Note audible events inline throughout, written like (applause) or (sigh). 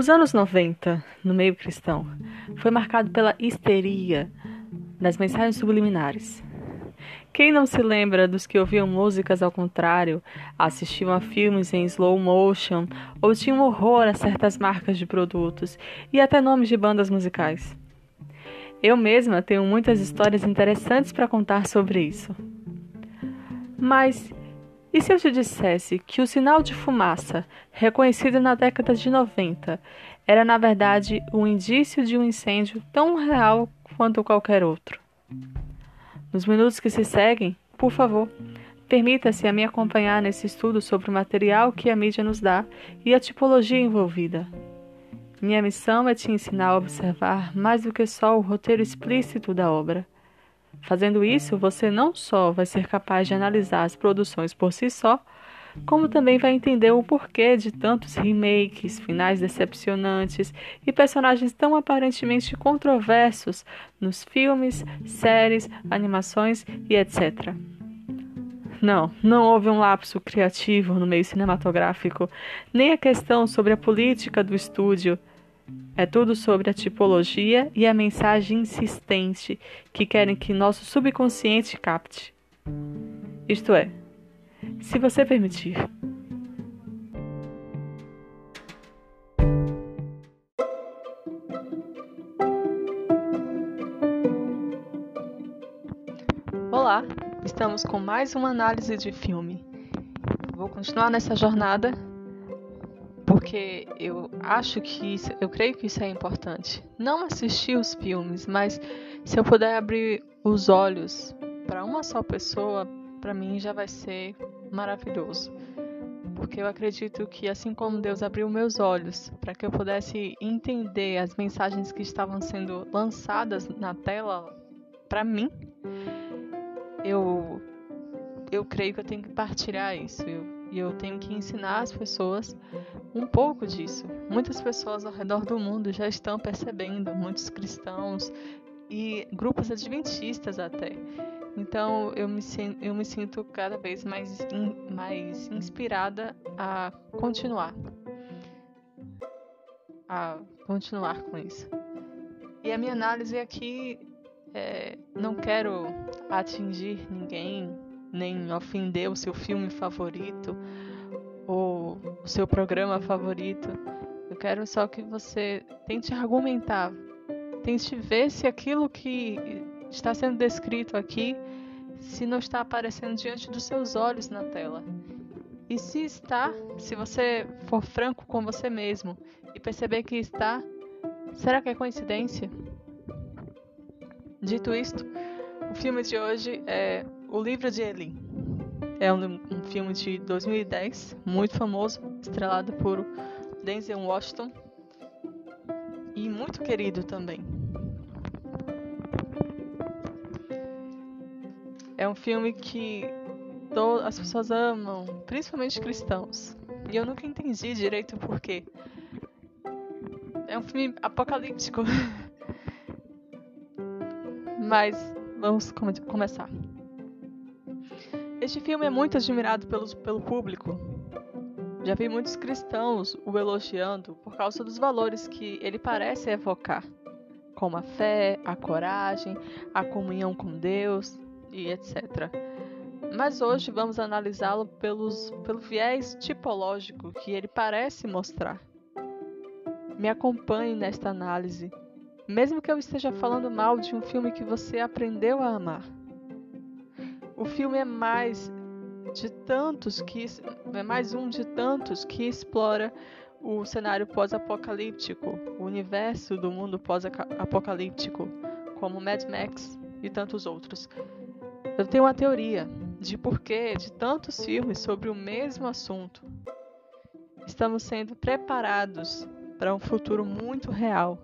Os anos 90, no meio cristão, foi marcado pela histeria das mensagens subliminares. Quem não se lembra dos que ouviam músicas ao contrário, assistiam a filmes em slow motion ou tinham horror a certas marcas de produtos e até nomes de bandas musicais? Eu mesma tenho muitas histórias interessantes para contar sobre isso. Mas e se eu te dissesse que o sinal de fumaça, reconhecido na década de 90, era na verdade um indício de um incêndio tão real quanto qualquer outro? Nos minutos que se seguem, por favor, permita-se a me acompanhar nesse estudo sobre o material que a mídia nos dá e a tipologia envolvida. Minha missão é te ensinar a observar mais do que só o roteiro explícito da obra Fazendo isso, você não só vai ser capaz de analisar as produções por si só, como também vai entender o porquê de tantos remakes, finais decepcionantes e personagens tão aparentemente controversos nos filmes, séries, animações e etc. Não, não houve um lapso criativo no meio cinematográfico, nem a questão sobre a política do estúdio é tudo sobre a tipologia e a mensagem insistente que querem que nosso subconsciente capte. Isto é, se você permitir. Olá, estamos com mais uma análise de filme. Vou continuar nessa jornada porque eu acho que isso, eu creio que isso é importante. Não assistir os filmes, mas se eu puder abrir os olhos para uma só pessoa, para mim já vai ser maravilhoso. Porque eu acredito que assim como Deus abriu meus olhos para que eu pudesse entender as mensagens que estavam sendo lançadas na tela para mim, eu eu creio que eu tenho que partilhar isso. Eu, e eu tenho que ensinar as pessoas um pouco disso. Muitas pessoas ao redor do mundo já estão percebendo, muitos cristãos e grupos adventistas até. Então eu me, eu me sinto cada vez mais, in, mais inspirada a continuar. A continuar com isso. E a minha análise aqui é, não quero atingir ninguém, nem ofender o seu filme favorito ou o seu programa favorito. Eu quero só que você tente argumentar, tente ver se aquilo que está sendo descrito aqui se não está aparecendo diante dos seus olhos na tela. E se está, se você for franco com você mesmo e perceber que está, será que é coincidência? Dito isto, o filme de hoje é O Livro de Eli. É um, um filme de 2010, muito famoso, estrelado por Denzel Washington e muito querido também. É um filme que as pessoas amam, principalmente cristãos. E eu nunca entendi direito o porquê. É um filme apocalíptico. (laughs) Mas vamos come começar. Este filme é muito admirado pelo público. Já vi muitos cristãos o elogiando por causa dos valores que ele parece evocar, como a fé, a coragem, a comunhão com Deus e etc. Mas hoje vamos analisá-lo pelo viés tipológico que ele parece mostrar. Me acompanhe nesta análise mesmo que eu esteja falando mal de um filme que você aprendeu a amar. O filme é mais de tantos que é mais um de tantos que explora o cenário pós-apocalíptico, o universo do mundo pós-apocalíptico, como Mad Max e tantos outros. Eu tenho uma teoria de porquê de tantos filmes sobre o mesmo assunto. Estamos sendo preparados para um futuro muito real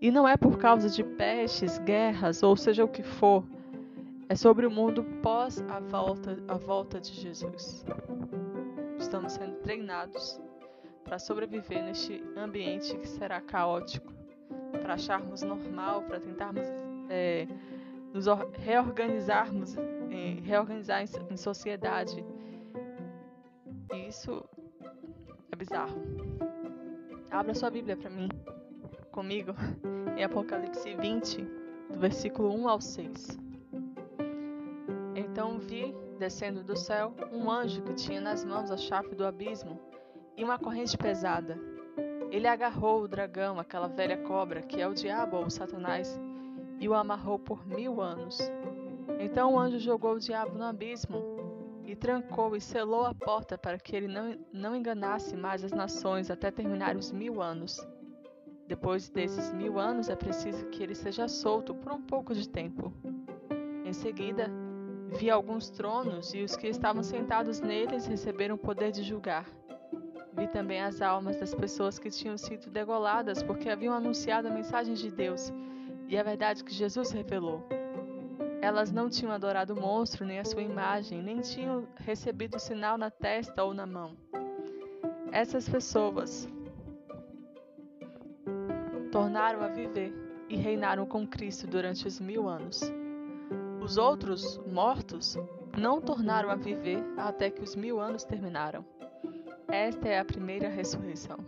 e não é por causa de pestes, guerras ou seja o que for. É sobre o mundo pós a volta, a volta de Jesus. Estamos sendo treinados para sobreviver neste ambiente que será caótico, para acharmos normal, para tentarmos é, nos reorganizarmos, é, reorganizar em, em sociedade. E isso é bizarro. Abra sua Bíblia para mim, comigo, em Apocalipse 20, do versículo 1 ao 6. Então vi, descendo do céu, um anjo que tinha nas mãos a chave do abismo e uma corrente pesada. Ele agarrou o dragão, aquela velha cobra, que é o diabo ou Satanás, e o amarrou por mil anos. Então o anjo jogou o diabo no abismo e trancou e selou a porta para que ele não, não enganasse mais as nações até terminar os mil anos. Depois desses mil anos é preciso que ele seja solto por um pouco de tempo. Em seguida, vi alguns tronos e os que estavam sentados neles receberam o poder de julgar. Vi também as almas das pessoas que tinham sido degoladas porque haviam anunciado a mensagem de Deus e a verdade que Jesus revelou. Elas não tinham adorado o monstro nem a sua imagem, nem tinham recebido sinal na testa ou na mão. Essas pessoas tornaram a viver e reinaram com Cristo durante os mil anos. Os outros, mortos, não tornaram a viver até que os mil anos terminaram. Esta é a primeira ressurreição.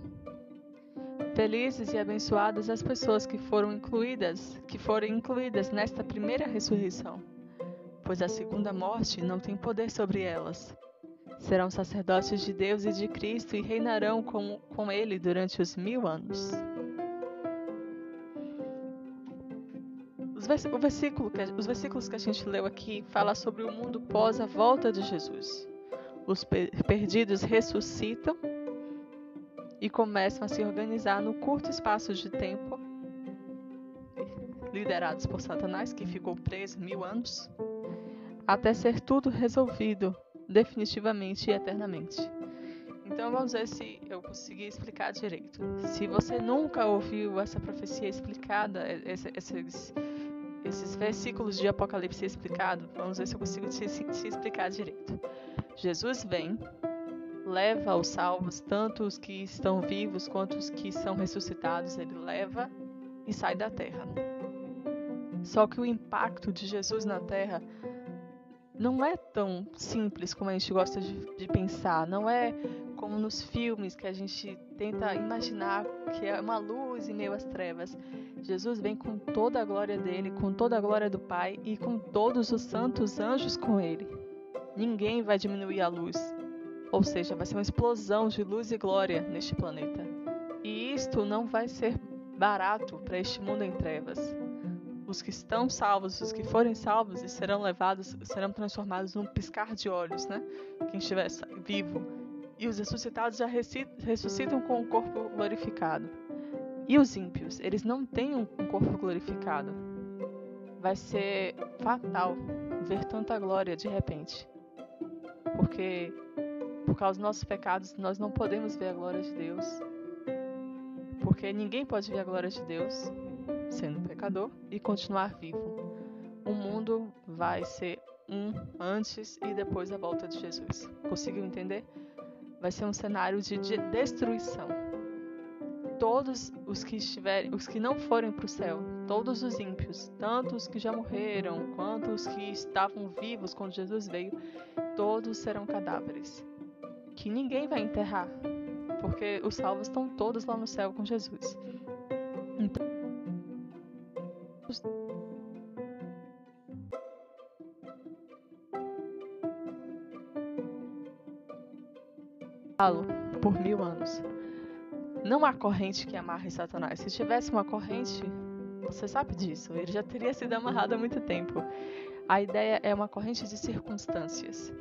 Felizes e abençoadas as pessoas que foram incluídas, que foram incluídas nesta primeira ressurreição, pois a segunda morte não tem poder sobre elas. Serão sacerdotes de Deus e de Cristo e reinarão com, com Ele durante os mil anos. Os, versículo, os versículos que a gente leu aqui fala sobre o mundo pós a volta de Jesus os perdidos ressuscitam e começam a se organizar no curto espaço de tempo, liderados por Satanás, que ficou preso mil anos, até ser tudo resolvido definitivamente e eternamente. Então vamos ver se eu consegui explicar direito. Se você nunca ouviu essa profecia explicada, esses, esses versículos de Apocalipse explicado, vamos ver se eu consigo te explicar direito. Jesus vem, leva os salvos, tanto os que estão vivos quanto os que são ressuscitados, ele leva e sai da terra. Só que o impacto de Jesus na terra não é tão simples como a gente gosta de, de, pensar. Não é como nos filmes que a gente tenta imaginar que é uma luz em meio às trevas. Jesus vem com toda a glória dele, com toda a glória do Pai e com todos os santos anjos com ele ninguém vai diminuir a luz. Ou seja, vai ser uma explosão de luz e glória neste planeta. E isto não vai ser barato para este mundo em trevas. Os que estão salvos, os que forem salvos, serão levados, serão transformados num piscar de olhos, né? Quem estiver vivo. E os ressuscitados já ressuscitam com o corpo glorificado. E os ímpios, eles não têm um corpo glorificado. Vai ser fatal ver tanta glória de repente porque por causa dos nossos pecados nós não podemos ver a glória de Deus. Porque ninguém pode ver a glória de Deus sendo e continuar vivo. O mundo vai ser um antes e depois da volta de Jesus. Conseguiu entender? Vai ser um cenário de, de destruição. Todos os que estiverem, os que não forem para o céu, todos os ímpios, tanto os que já morreram quanto os que estavam vivos quando Jesus veio, todos serão cadáveres, que ninguém vai enterrar, porque os salvos estão todos lá no céu com Jesus. Por mil anos. Não há corrente que amarre Satanás. Se tivesse uma corrente, você sabe disso, ele já teria sido amarrado há muito tempo. A ideia é uma corrente de circunstâncias.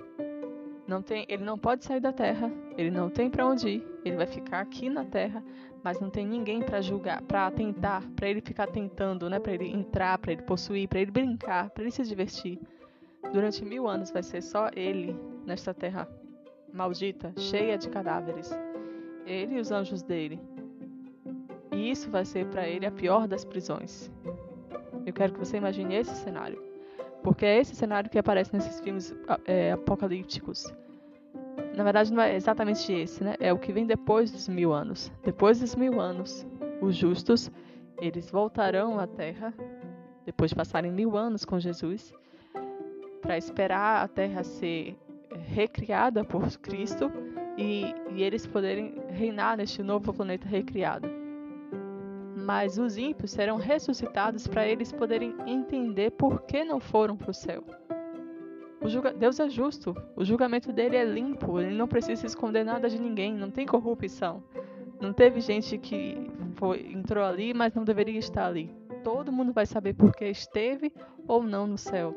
Não tem, ele não pode sair da terra, ele não tem para onde ir, ele vai ficar aqui na terra, mas não tem ninguém para julgar, para tentar, para ele ficar tentando, né, para ele entrar, para ele possuir, para ele brincar, para ele se divertir. Durante mil anos vai ser só ele nesta terra maldita, cheia de cadáveres. Ele e os anjos dele. E isso vai ser para ele a pior das prisões. Eu quero que você imagine esse cenário. Porque é esse cenário que aparece nesses filmes é, apocalípticos. Na verdade, não é exatamente esse, né? É o que vem depois dos mil anos. Depois dos mil anos, os justos, eles voltarão à Terra, depois de passarem mil anos com Jesus, para esperar a Terra ser recriada por Cristo e, e eles poderem reinar neste novo planeta recriado. Mas os ímpios serão ressuscitados para eles poderem entender por que não foram para o céu. Deus é justo, o julgamento dele é limpo, ele não precisa esconder nada de ninguém, não tem corrupção. Não teve gente que foi, entrou ali, mas não deveria estar ali. Todo mundo vai saber por que esteve ou não no céu.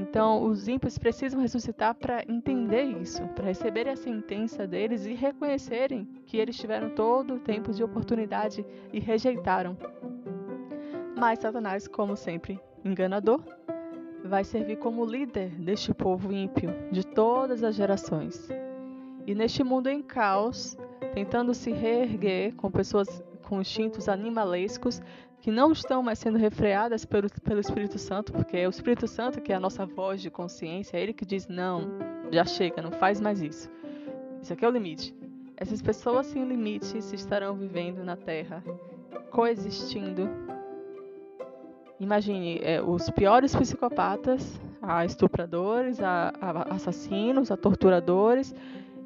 Então, os ímpios precisam ressuscitar para entender isso, para receber a sentença deles e reconhecerem que eles tiveram todo o tempo de oportunidade e rejeitaram. Mas Satanás, como sempre, enganador, vai servir como líder deste povo ímpio de todas as gerações. E neste mundo em caos, tentando se reerguer com pessoas com instintos animalescos, que não estão mais sendo refreadas pelo, pelo Espírito Santo, porque é o Espírito Santo que é a nossa voz de consciência, é ele que diz: não, já chega, não faz mais isso. Isso aqui é o limite. Essas pessoas sem limites estarão vivendo na Terra, coexistindo. Imagine é, os piores psicopatas, a estupradores, a, a assassinos, a torturadores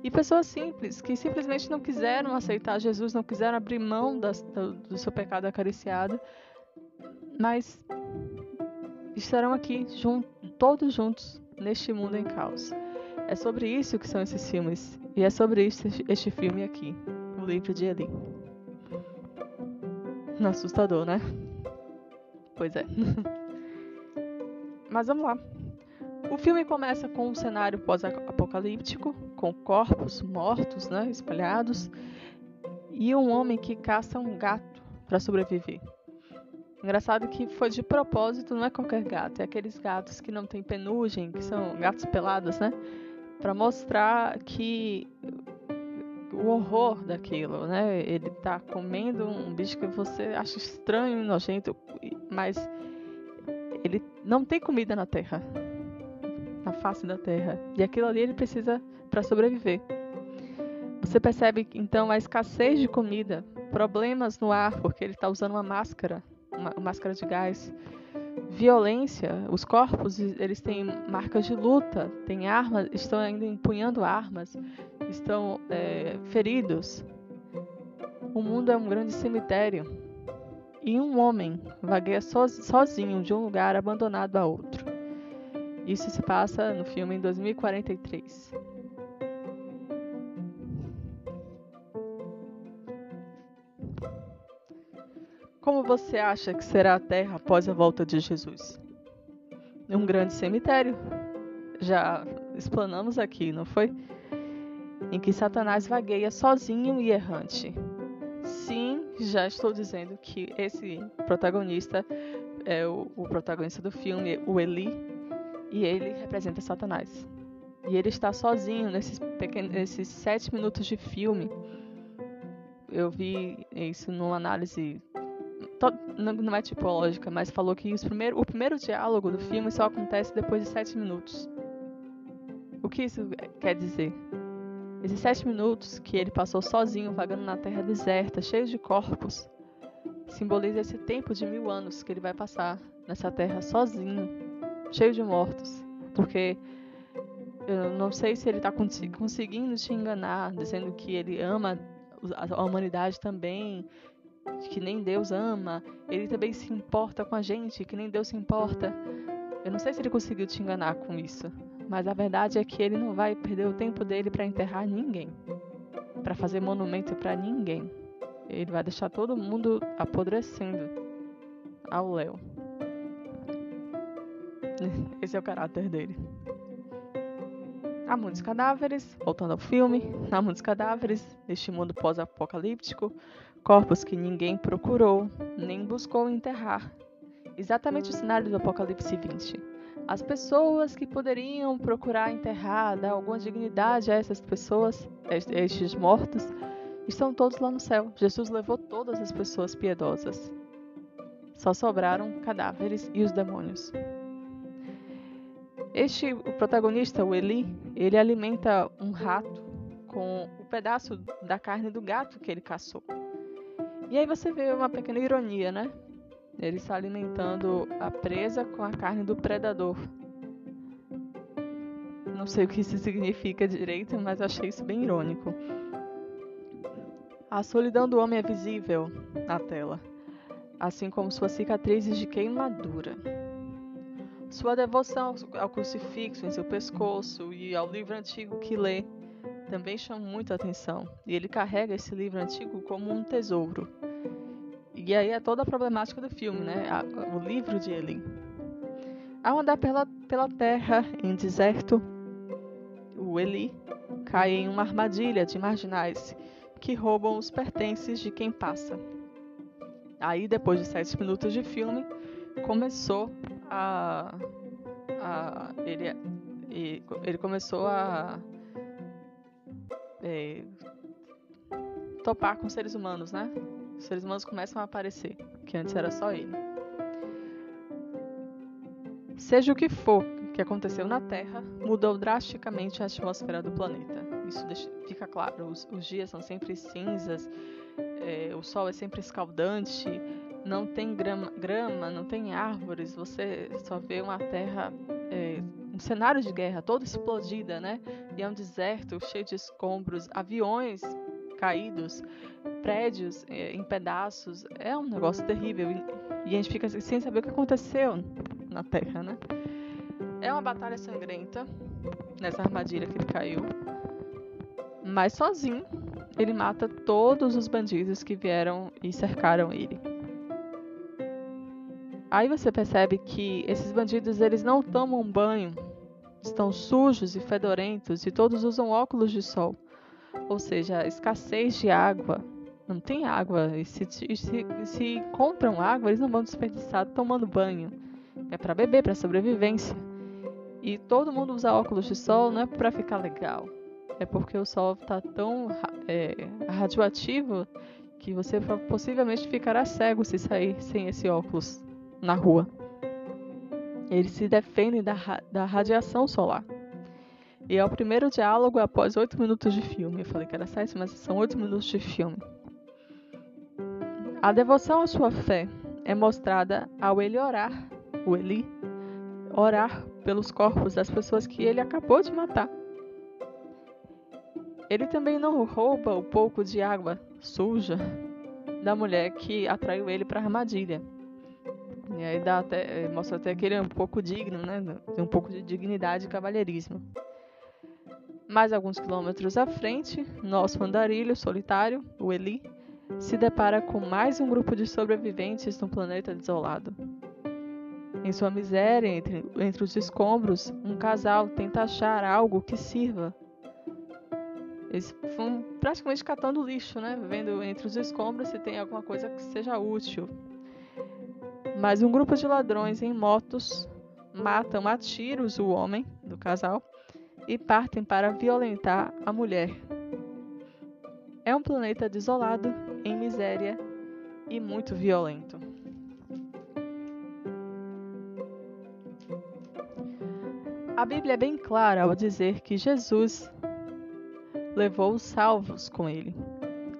e pessoas simples, que simplesmente não quiseram aceitar Jesus, não quiseram abrir mão das, do, do seu pecado acariciado, mas estarão aqui, junto, todos juntos, neste mundo em caos. É sobre isso que são esses filmes. E é sobre isso este filme aqui, o livro de Eli. Assustador, né? Pois é. (laughs) Mas vamos lá. O filme começa com um cenário pós-apocalíptico, com corpos mortos, né, espalhados, e um homem que caça um gato para sobreviver. Engraçado que foi de propósito, não é qualquer gato, é aqueles gatos que não têm penugem, que são gatos pelados, né? Para mostrar que o horror daquilo, né? Ele tá comendo um bicho que você acha estranho, nojento, mas ele não tem comida na terra na face da terra. E aquilo ali ele precisa para sobreviver. Você percebe então a escassez de comida, problemas no ar, porque ele está usando uma máscara, uma, uma máscara de gás, violência, os corpos eles têm marcas de luta, têm armas, estão ainda empunhando armas, estão é, feridos. O mundo é um grande cemitério e um homem vagueia sozinho de um lugar abandonado a outro. Isso se passa no filme em 2043. Como você acha que será a Terra após a volta de Jesus? Um grande cemitério. Já explanamos aqui, não foi? Em que Satanás vagueia sozinho e errante. Sim, já estou dizendo que esse protagonista é o, o protagonista do filme, o Eli, e ele representa Satanás. E ele está sozinho nesses, pequenos, nesses sete minutos de filme. Eu vi isso numa análise. Não é tipológica, mas falou que primeiro, o primeiro diálogo do filme só acontece depois de sete minutos. O que isso quer dizer? Esses sete minutos que ele passou sozinho, vagando na terra deserta, cheio de corpos, simboliza esse tempo de mil anos que ele vai passar nessa terra sozinho, cheio de mortos. Porque eu não sei se ele está conseguindo te enganar, dizendo que ele ama a humanidade também, que nem Deus ama. Ele também se importa com a gente, que nem Deus se importa. Eu não sei se ele conseguiu te enganar com isso, mas a verdade é que ele não vai perder o tempo dele para enterrar ninguém, para fazer monumento para ninguém. Ele vai deixar todo mundo apodrecendo ao léu. (laughs) Esse é o caráter dele. Há muitos cadáveres, voltando ao filme, há muitos cadáveres neste mundo pós-apocalíptico, corpos que ninguém procurou, nem buscou enterrar. Exatamente o cenário do Apocalipse 20. As pessoas que poderiam procurar enterrar, dar alguma dignidade a essas pessoas, a estes mortos, estão todos lá no céu. Jesus levou todas as pessoas piedosas. Só sobraram cadáveres e os demônios. Este, o protagonista, o Eli, ele alimenta um rato com o um pedaço da carne do gato que ele caçou. E aí você vê uma pequena ironia, né? Ele está alimentando a presa com a carne do predador. não sei o que isso significa direito, mas achei isso bem irônico. A solidão do homem é visível na tela, assim como suas cicatrizes de queimadura. Sua devoção ao crucifixo em seu pescoço e ao livro antigo que lê também chama muita atenção. E ele carrega esse livro antigo como um tesouro. E aí é toda a problemática do filme, né? O livro de Eli. Ao andar pela, pela terra em deserto, o Eli cai em uma armadilha de marginais que roubam os pertences de quem passa. Aí, depois de sete minutos de filme, começou a, a ele, ele começou a é, topar com seres humanos, né? Os seres humanos começam a aparecer, que antes era só ele. Seja o que for que aconteceu na Terra, mudou drasticamente a atmosfera do planeta. Isso deixa, fica claro. Os, os, dias são sempre cinzas, é, o sol é sempre escaldante, não tem grama, grama, não tem árvores, você só vê uma terra, é, um cenário de guerra toda explodida, né? E é um deserto cheio de escombros, aviões caídos, prédios é, em pedaços. É um negócio terrível e, e a gente fica sem saber o que aconteceu na Terra, né? É uma batalha sangrenta nessa armadilha que ele caiu. Mas sozinho, ele mata todos os bandidos que vieram e cercaram ele. Aí você percebe que esses bandidos eles não tomam banho, estão sujos e fedorentos e todos usam óculos de sol. Ou seja, escassez de água. Não tem água. E se, se, se compram água, eles não vão desperdiçar tomando banho. É para beber, para sobrevivência. E todo mundo usa óculos de sol não é para ficar legal. É porque o sol está tão é, radioativo que você possivelmente ficará cego se sair sem esse óculos na rua. Eles se defendem da, da radiação solar. E é o primeiro diálogo após oito minutos de filme. Eu falei que era sete, mas são oito minutos de filme. A devoção à sua fé é mostrada ao ele orar, o Eli, orar pelos corpos das pessoas que ele acabou de matar. Ele também não rouba o pouco de água suja da mulher que atraiu ele para a armadilha. E aí dá até, mostra até que ele é um pouco digno, né? Tem um pouco de dignidade e cavalheirismo. Mais alguns quilômetros à frente, nosso andarilho solitário, o Eli, se depara com mais um grupo de sobreviventes num planeta desolado. Em sua miséria, entre, entre os escombros, um casal tenta achar algo que sirva. Eles vão praticamente catando lixo, né? Vendo entre os escombros se tem alguma coisa que seja útil. Mas um grupo de ladrões em motos matam a tiros o homem do casal e partem para violentar a mulher. É um planeta desolado, em miséria e muito violento. A Bíblia é bem clara ao dizer que Jesus levou os salvos com ele.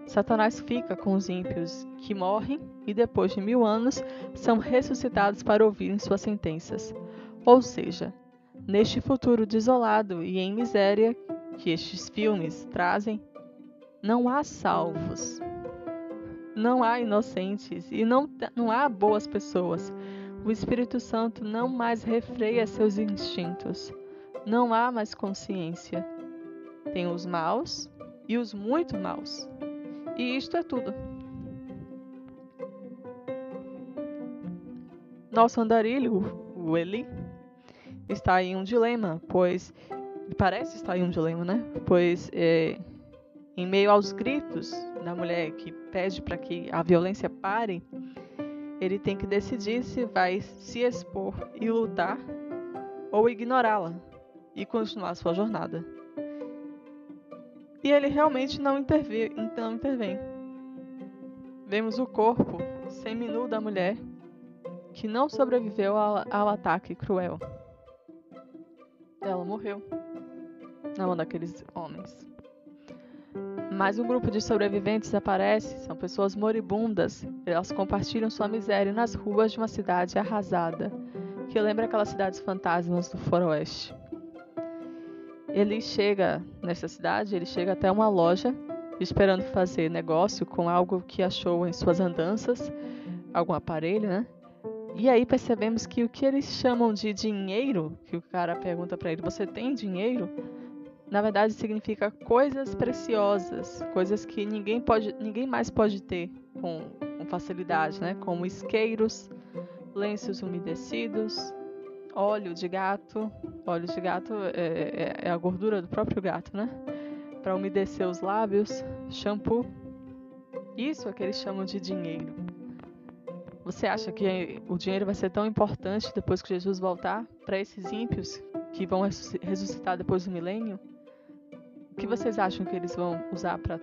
Satanás fica com os ímpios que morrem e depois de mil anos são ressuscitados para ouvirem suas sentenças. Ou seja, Neste futuro desolado e em miséria que estes filmes trazem, não há salvos, não há inocentes e não, não há boas pessoas. O Espírito Santo não mais refreia seus instintos, não há mais consciência. Tem os maus e os muito maus. E isto é tudo. Nosso andarilho, o Eli, está em um dilema, pois parece estar em um dilema, né? Pois é, em meio aos gritos da mulher que pede para que a violência pare, ele tem que decidir se vai se expor e lutar ou ignorá-la e continuar sua jornada. E ele realmente não, não intervém. Vemos o corpo seminu da mulher que não sobreviveu ao, ao ataque cruel. Ela morreu na mão daqueles homens. Mais um grupo de sobreviventes aparece, são pessoas moribundas. Elas compartilham sua miséria nas ruas de uma cidade arrasada, que lembra aquelas cidades fantasmas do faroeste. Ele chega nessa cidade, ele chega até uma loja esperando fazer negócio com algo que achou em suas andanças, algum aparelho, né? E aí percebemos que o que eles chamam de dinheiro, que o cara pergunta para ele, você tem dinheiro? Na verdade significa coisas preciosas, coisas que ninguém pode, ninguém mais pode ter com, com facilidade, né? Como isqueiros, lenços umedecidos, óleo de gato. Óleo de gato é, é, é a gordura do próprio gato, né? Para umedecer os lábios, shampoo. Isso é que eles chamam de dinheiro. Você acha que o dinheiro vai ser tão importante depois que Jesus voltar para esses ímpios que vão ressuscitar depois do milênio? O que vocês acham que eles vão usar para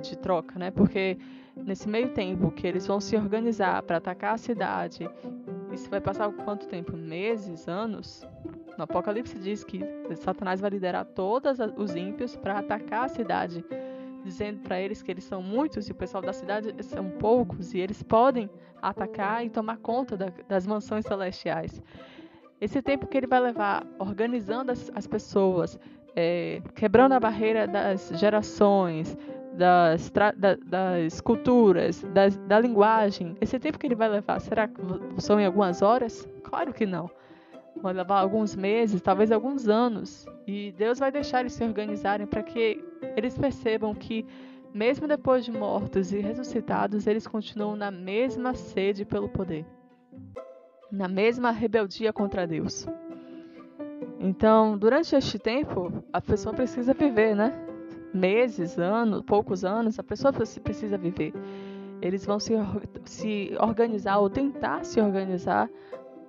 de troca, né? Porque nesse meio tempo que eles vão se organizar para atacar a cidade, isso vai passar quanto tempo? Meses, anos? No Apocalipse diz que Satanás vai liderar todos os ímpios para atacar a cidade, dizendo para eles que eles são muitos e o pessoal da cidade são poucos e eles podem atacar e tomar conta da, das mansões celestiais. Esse tempo que ele vai levar organizando as, as pessoas, é, quebrando a barreira das gerações, das, da, das culturas, das, da linguagem, esse tempo que ele vai levar, será que são em algumas horas? Claro que não. Vai levar alguns meses, talvez alguns anos. E Deus vai deixar eles se organizarem para que eles percebam que, mesmo depois de mortos e ressuscitados, eles continuam na mesma sede pelo poder, na mesma rebeldia contra Deus. Então, durante este tempo, a pessoa precisa viver, né? Meses, anos, poucos anos, a pessoa precisa viver. Eles vão se, se organizar ou tentar se organizar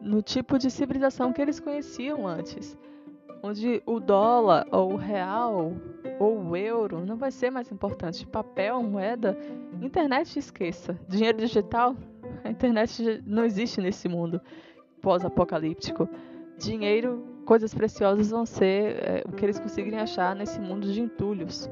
no tipo de civilização que eles conheciam antes, onde o dólar ou o real ou o euro não vai ser mais importante. Papel, moeda, internet esqueça. Dinheiro digital, a internet não existe nesse mundo pós-apocalíptico. Dinheiro coisas preciosas vão ser é, o que eles conseguirem achar nesse mundo de entulhos.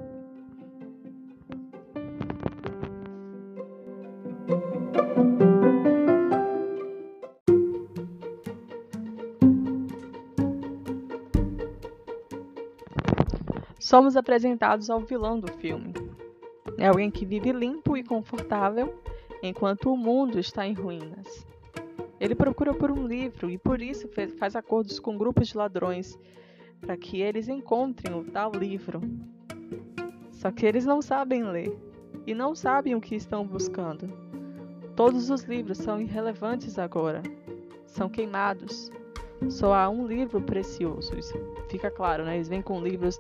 Somos apresentados ao vilão do filme. É alguém que vive limpo e confortável enquanto o mundo está em ruínas. Ele procura por um livro e por isso faz acordos com grupos de ladrões para que eles encontrem o tal livro. Só que eles não sabem ler e não sabem o que estão buscando. Todos os livros são irrelevantes agora, são queimados. Só há um livro precioso, isso fica claro, né? Eles vêm com livros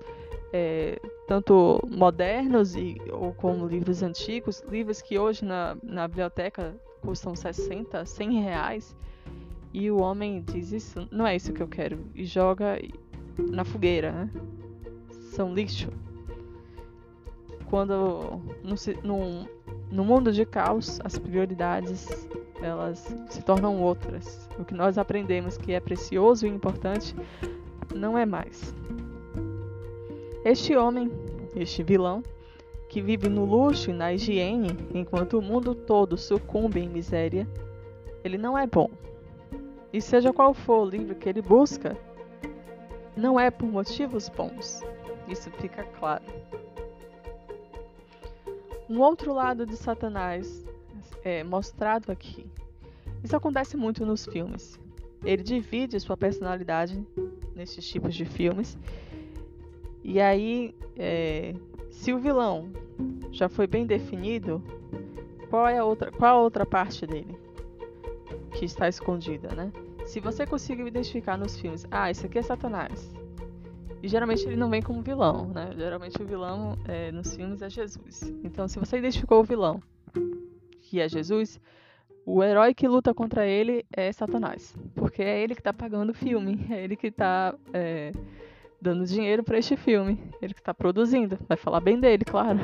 é, tanto modernos e, ou como livros antigos, livros que hoje na, na biblioteca custam 60, 100 reais. E o homem diz isso, não é isso que eu quero. E joga na fogueira, né? São lixo. Quando no, no, mundo de caos, as prioridades elas se tornam outras. O que nós aprendemos que é precioso e importante não é mais. Este homem, este vilão, que vive no luxo e na higiene enquanto o mundo todo sucumbe em miséria, ele não é bom. E seja qual for o livro que ele busca, não é por motivos bons. Isso fica claro. Um outro lado de Satanás é mostrado aqui. Isso acontece muito nos filmes. Ele divide sua personalidade nesses tipos de filmes. E aí, é, se o vilão já foi bem definido, qual é a outra, qual a outra parte dele que está escondida, né? Se você conseguiu identificar nos filmes, ah, isso aqui é Satanás. E geralmente ele não vem como vilão, né? Geralmente o vilão é, nos filmes é Jesus. Então, se você identificou o vilão, que é Jesus, o herói que luta contra ele é Satanás. Porque é ele que está pagando o filme, (laughs) é ele que está é, dando dinheiro para este filme. Ele que está produzindo. Vai falar bem dele, claro.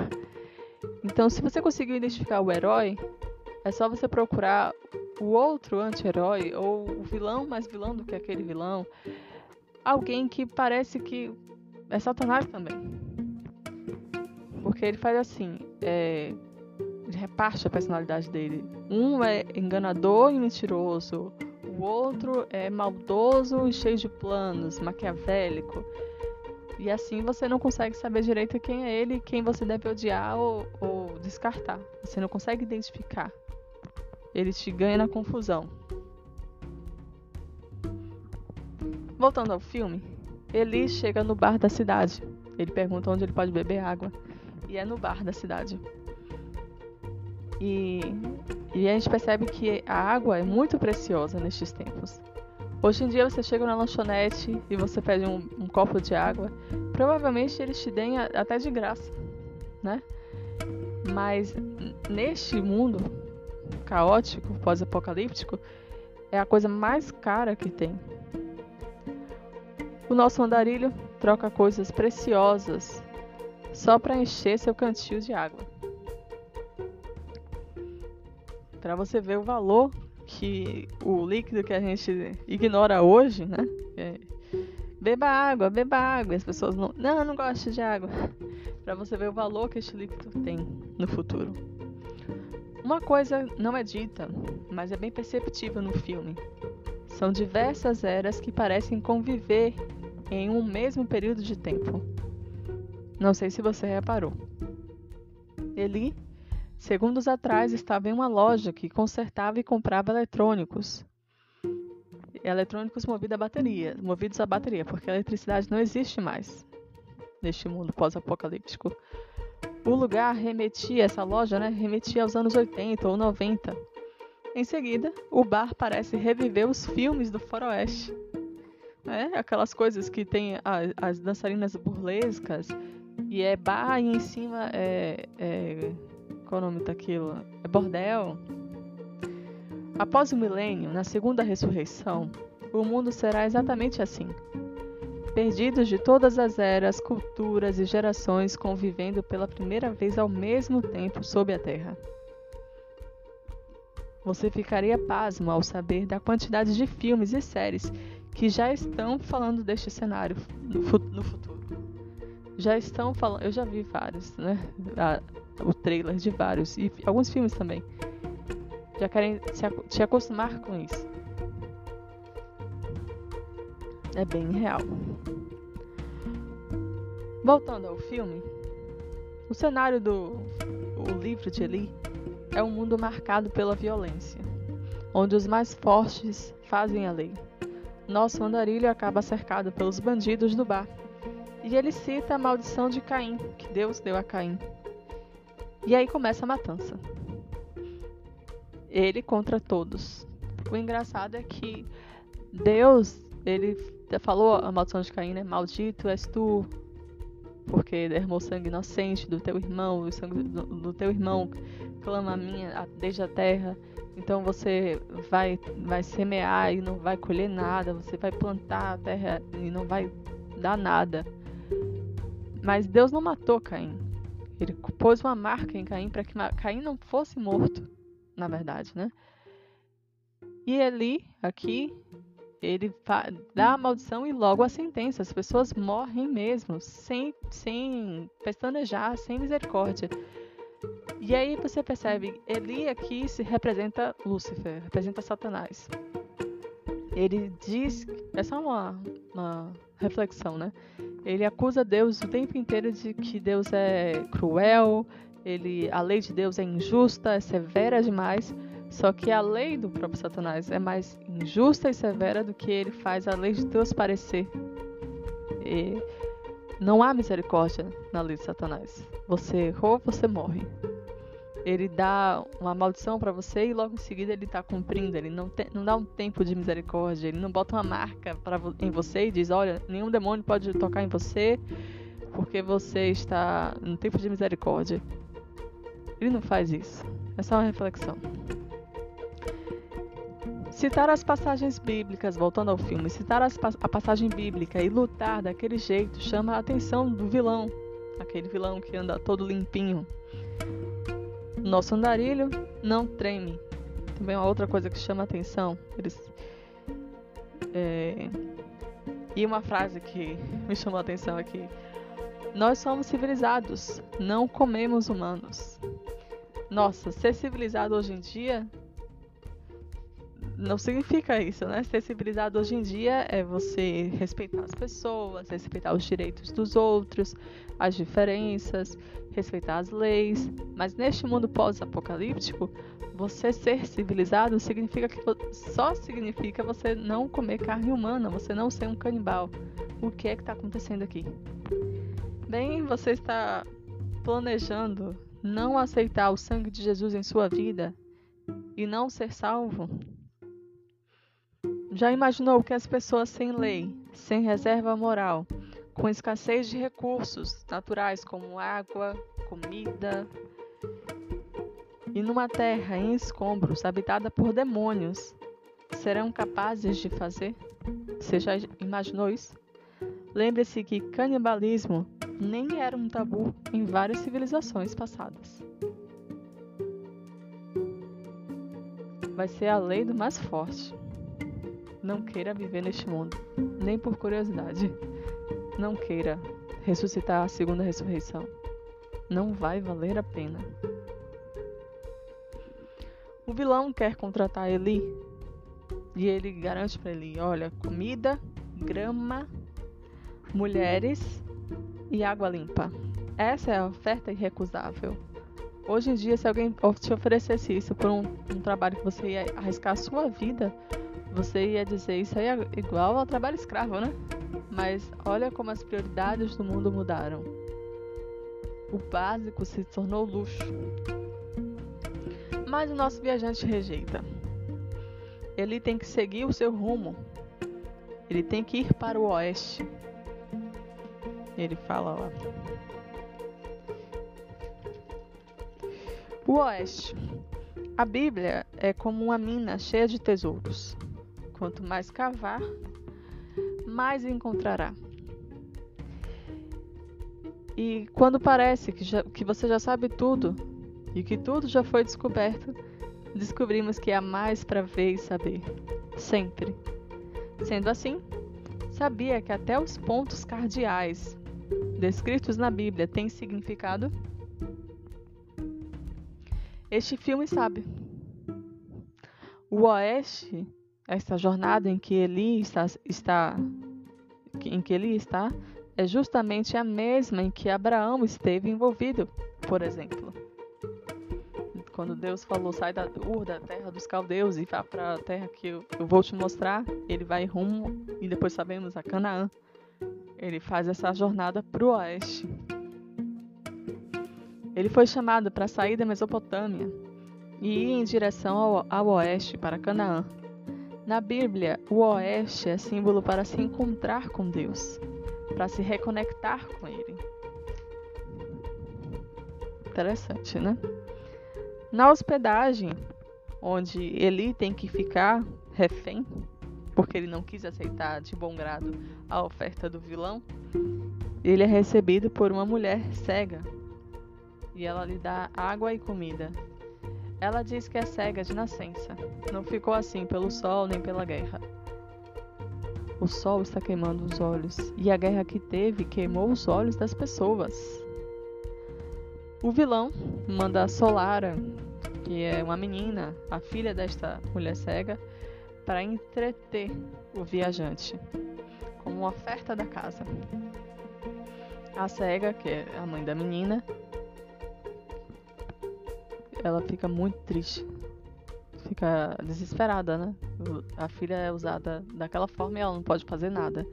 Então, se você conseguiu identificar o herói, é só você procurar o outro anti-herói ou o vilão mais vilão do que aquele vilão. Alguém que parece que é Satanás também. Porque ele faz assim, é, ele reparte a personalidade dele. Um é enganador e mentiroso, o outro é maldoso e cheio de planos, maquiavélico. E assim você não consegue saber direito quem é ele, quem você deve odiar ou, ou descartar. Você não consegue identificar. Ele te ganha na confusão. Voltando ao filme, Eli chega no bar da cidade. Ele pergunta onde ele pode beber água. E é no bar da cidade. E, e a gente percebe que a água é muito preciosa nestes tempos. Hoje em dia você chega na lanchonete e você pede um, um copo de água, provavelmente eles te deem até de graça, né? Mas neste mundo caótico, pós-apocalíptico, é a coisa mais cara que tem. O nosso andarilho troca coisas preciosas só para encher seu cantil de água. Para você ver o valor que o líquido que a gente ignora hoje, né? É, beba água, beba água. As pessoas não, não, não gosto de água. Para você ver o valor que este líquido tem no futuro. Uma coisa não é dita, mas é bem perceptível no filme. São diversas eras que parecem conviver em um mesmo período de tempo. Não sei se você reparou. Eli, segundos atrás, estava em uma loja que consertava e comprava eletrônicos. Eletrônicos movidos a bateria, movidos a bateria, porque a eletricidade não existe mais neste mundo pós-apocalíptico. O lugar remetia, essa loja, né, remetia aos anos 80 ou 90. Em seguida, o bar parece reviver os filmes do faroeste. É, aquelas coisas que tem a, as dançarinas burlescas e é bar e em cima é, é. Qual é o nome daquilo? É bordel. Após o milênio, na segunda ressurreição, o mundo será exatamente assim. Perdidos de todas as eras, culturas e gerações convivendo pela primeira vez ao mesmo tempo sob a terra. Você ficaria pasmo ao saber da quantidade de filmes e séries que já estão falando deste cenário no, no futuro. Já estão falando, eu já vi vários, né? O trailer de vários e alguns filmes também. Já querem se, acostumar com isso. É bem real. Voltando ao filme, o cenário do o livro de Eli é um mundo marcado pela violência, onde os mais fortes fazem a lei nosso andarilho acaba cercado pelos bandidos do bar. E ele cita a maldição de Caim, que Deus deu a Caim. E aí começa a matança. Ele contra todos. O engraçado é que Deus, ele falou a maldição de Caim, né? Maldito és tu, porque derramou sangue inocente do teu irmão, o sangue do, do teu irmão clama a minha desde a terra. Então você vai, vai semear e não vai colher nada, você vai plantar a terra e não vai dar nada. Mas Deus não matou Caim. Ele pôs uma marca em Caim para que Caim não fosse morto, na verdade, né? E Eli, aqui, ele dá a maldição e logo a sentença. As pessoas morrem mesmo, sem, sem pestanejar, sem misericórdia. E aí você percebe, Eli aqui se representa Lúcifer, representa Satanás. Ele diz, é uma, uma reflexão, né? Ele acusa Deus o tempo inteiro de que Deus é cruel, ele, a lei de Deus é injusta, é severa demais. Só que a lei do próprio Satanás é mais injusta e severa do que ele faz a lei de Deus parecer. E não há misericórdia na lei de Satanás. Você errou, você morre ele dá uma maldição para você e logo em seguida ele está cumprindo. Ele não, te, não dá um tempo de misericórdia, ele não bota uma marca pra, em você e diz: Olha, nenhum demônio pode tocar em você porque você está no tempo de misericórdia. Ele não faz isso. É só uma reflexão. Citar as passagens bíblicas, voltando ao filme, citar as, a passagem bíblica e lutar daquele jeito chama a atenção do vilão, aquele vilão que anda todo limpinho. Nosso andarilho não treme. Também é uma outra coisa que chama atenção. Eles, é... E uma frase que me chamou a atenção aqui. Nós somos civilizados, não comemos humanos. Nossa, ser civilizado hoje em dia não significa isso, né? Ser civilizado hoje em dia é você respeitar as pessoas, respeitar os direitos dos outros, as diferenças, respeitar as leis. Mas neste mundo pós-apocalíptico, você ser civilizado significa que só significa você não comer carne humana, você não ser um canibal. O que é que está acontecendo aqui? Bem, você está planejando não aceitar o sangue de Jesus em sua vida e não ser salvo? Já imaginou que as pessoas sem lei, sem reserva moral, com escassez de recursos naturais como água, comida, e numa terra em escombros habitada por demônios, serão capazes de fazer? Você já imaginou isso? Lembre-se que canibalismo nem era um tabu em várias civilizações passadas. Vai ser a lei do mais forte. Não queira viver neste mundo, nem por curiosidade. Não queira ressuscitar a segunda ressurreição. Não vai valer a pena. O vilão quer contratar Eli e ele garante para Eli: olha, comida, grama, mulheres e água limpa. Essa é a oferta irrecusável. Hoje em dia, se alguém te oferecesse isso por um, um trabalho que você ia arriscar a sua vida, você ia dizer isso aí é igual ao trabalho escravo, né? Mas olha como as prioridades do mundo mudaram. O básico se tornou luxo. Mas o nosso viajante rejeita. Ele tem que seguir o seu rumo. Ele tem que ir para o oeste. Ele fala lá. O oeste. A Bíblia é como uma mina cheia de tesouros. Quanto mais cavar, mais encontrará. E quando parece que, já, que você já sabe tudo e que tudo já foi descoberto, descobrimos que há mais para ver e saber. Sempre. Sendo assim, sabia que até os pontos cardeais descritos na Bíblia têm significado? Este filme sabe. O Oeste esta jornada em que Eli está, está em que Eli está é justamente a mesma em que Abraão esteve envolvido, por exemplo. Quando Deus falou, sai da Ur, da terra dos caldeus e vá para a terra que eu, eu vou te mostrar, ele vai rumo, e depois sabemos, a Canaã. Ele faz essa jornada para o oeste. Ele foi chamado para sair da Mesopotâmia e ir em direção ao, ao oeste, para Canaã. Na Bíblia, o oeste é símbolo para se encontrar com Deus, para se reconectar com Ele. Interessante, né? Na hospedagem, onde Eli tem que ficar refém, porque ele não quis aceitar de bom grado a oferta do vilão, ele é recebido por uma mulher cega e ela lhe dá água e comida. Ela diz que é cega de nascença. Não ficou assim pelo sol nem pela guerra. O sol está queimando os olhos, e a guerra que teve queimou os olhos das pessoas. O vilão manda a Solara, que é uma menina, a filha desta mulher cega, para entreter o viajante, como oferta da casa. A cega, que é a mãe da menina, ela fica muito triste. Fica desesperada, né? A filha é usada daquela forma e ela não pode fazer nada.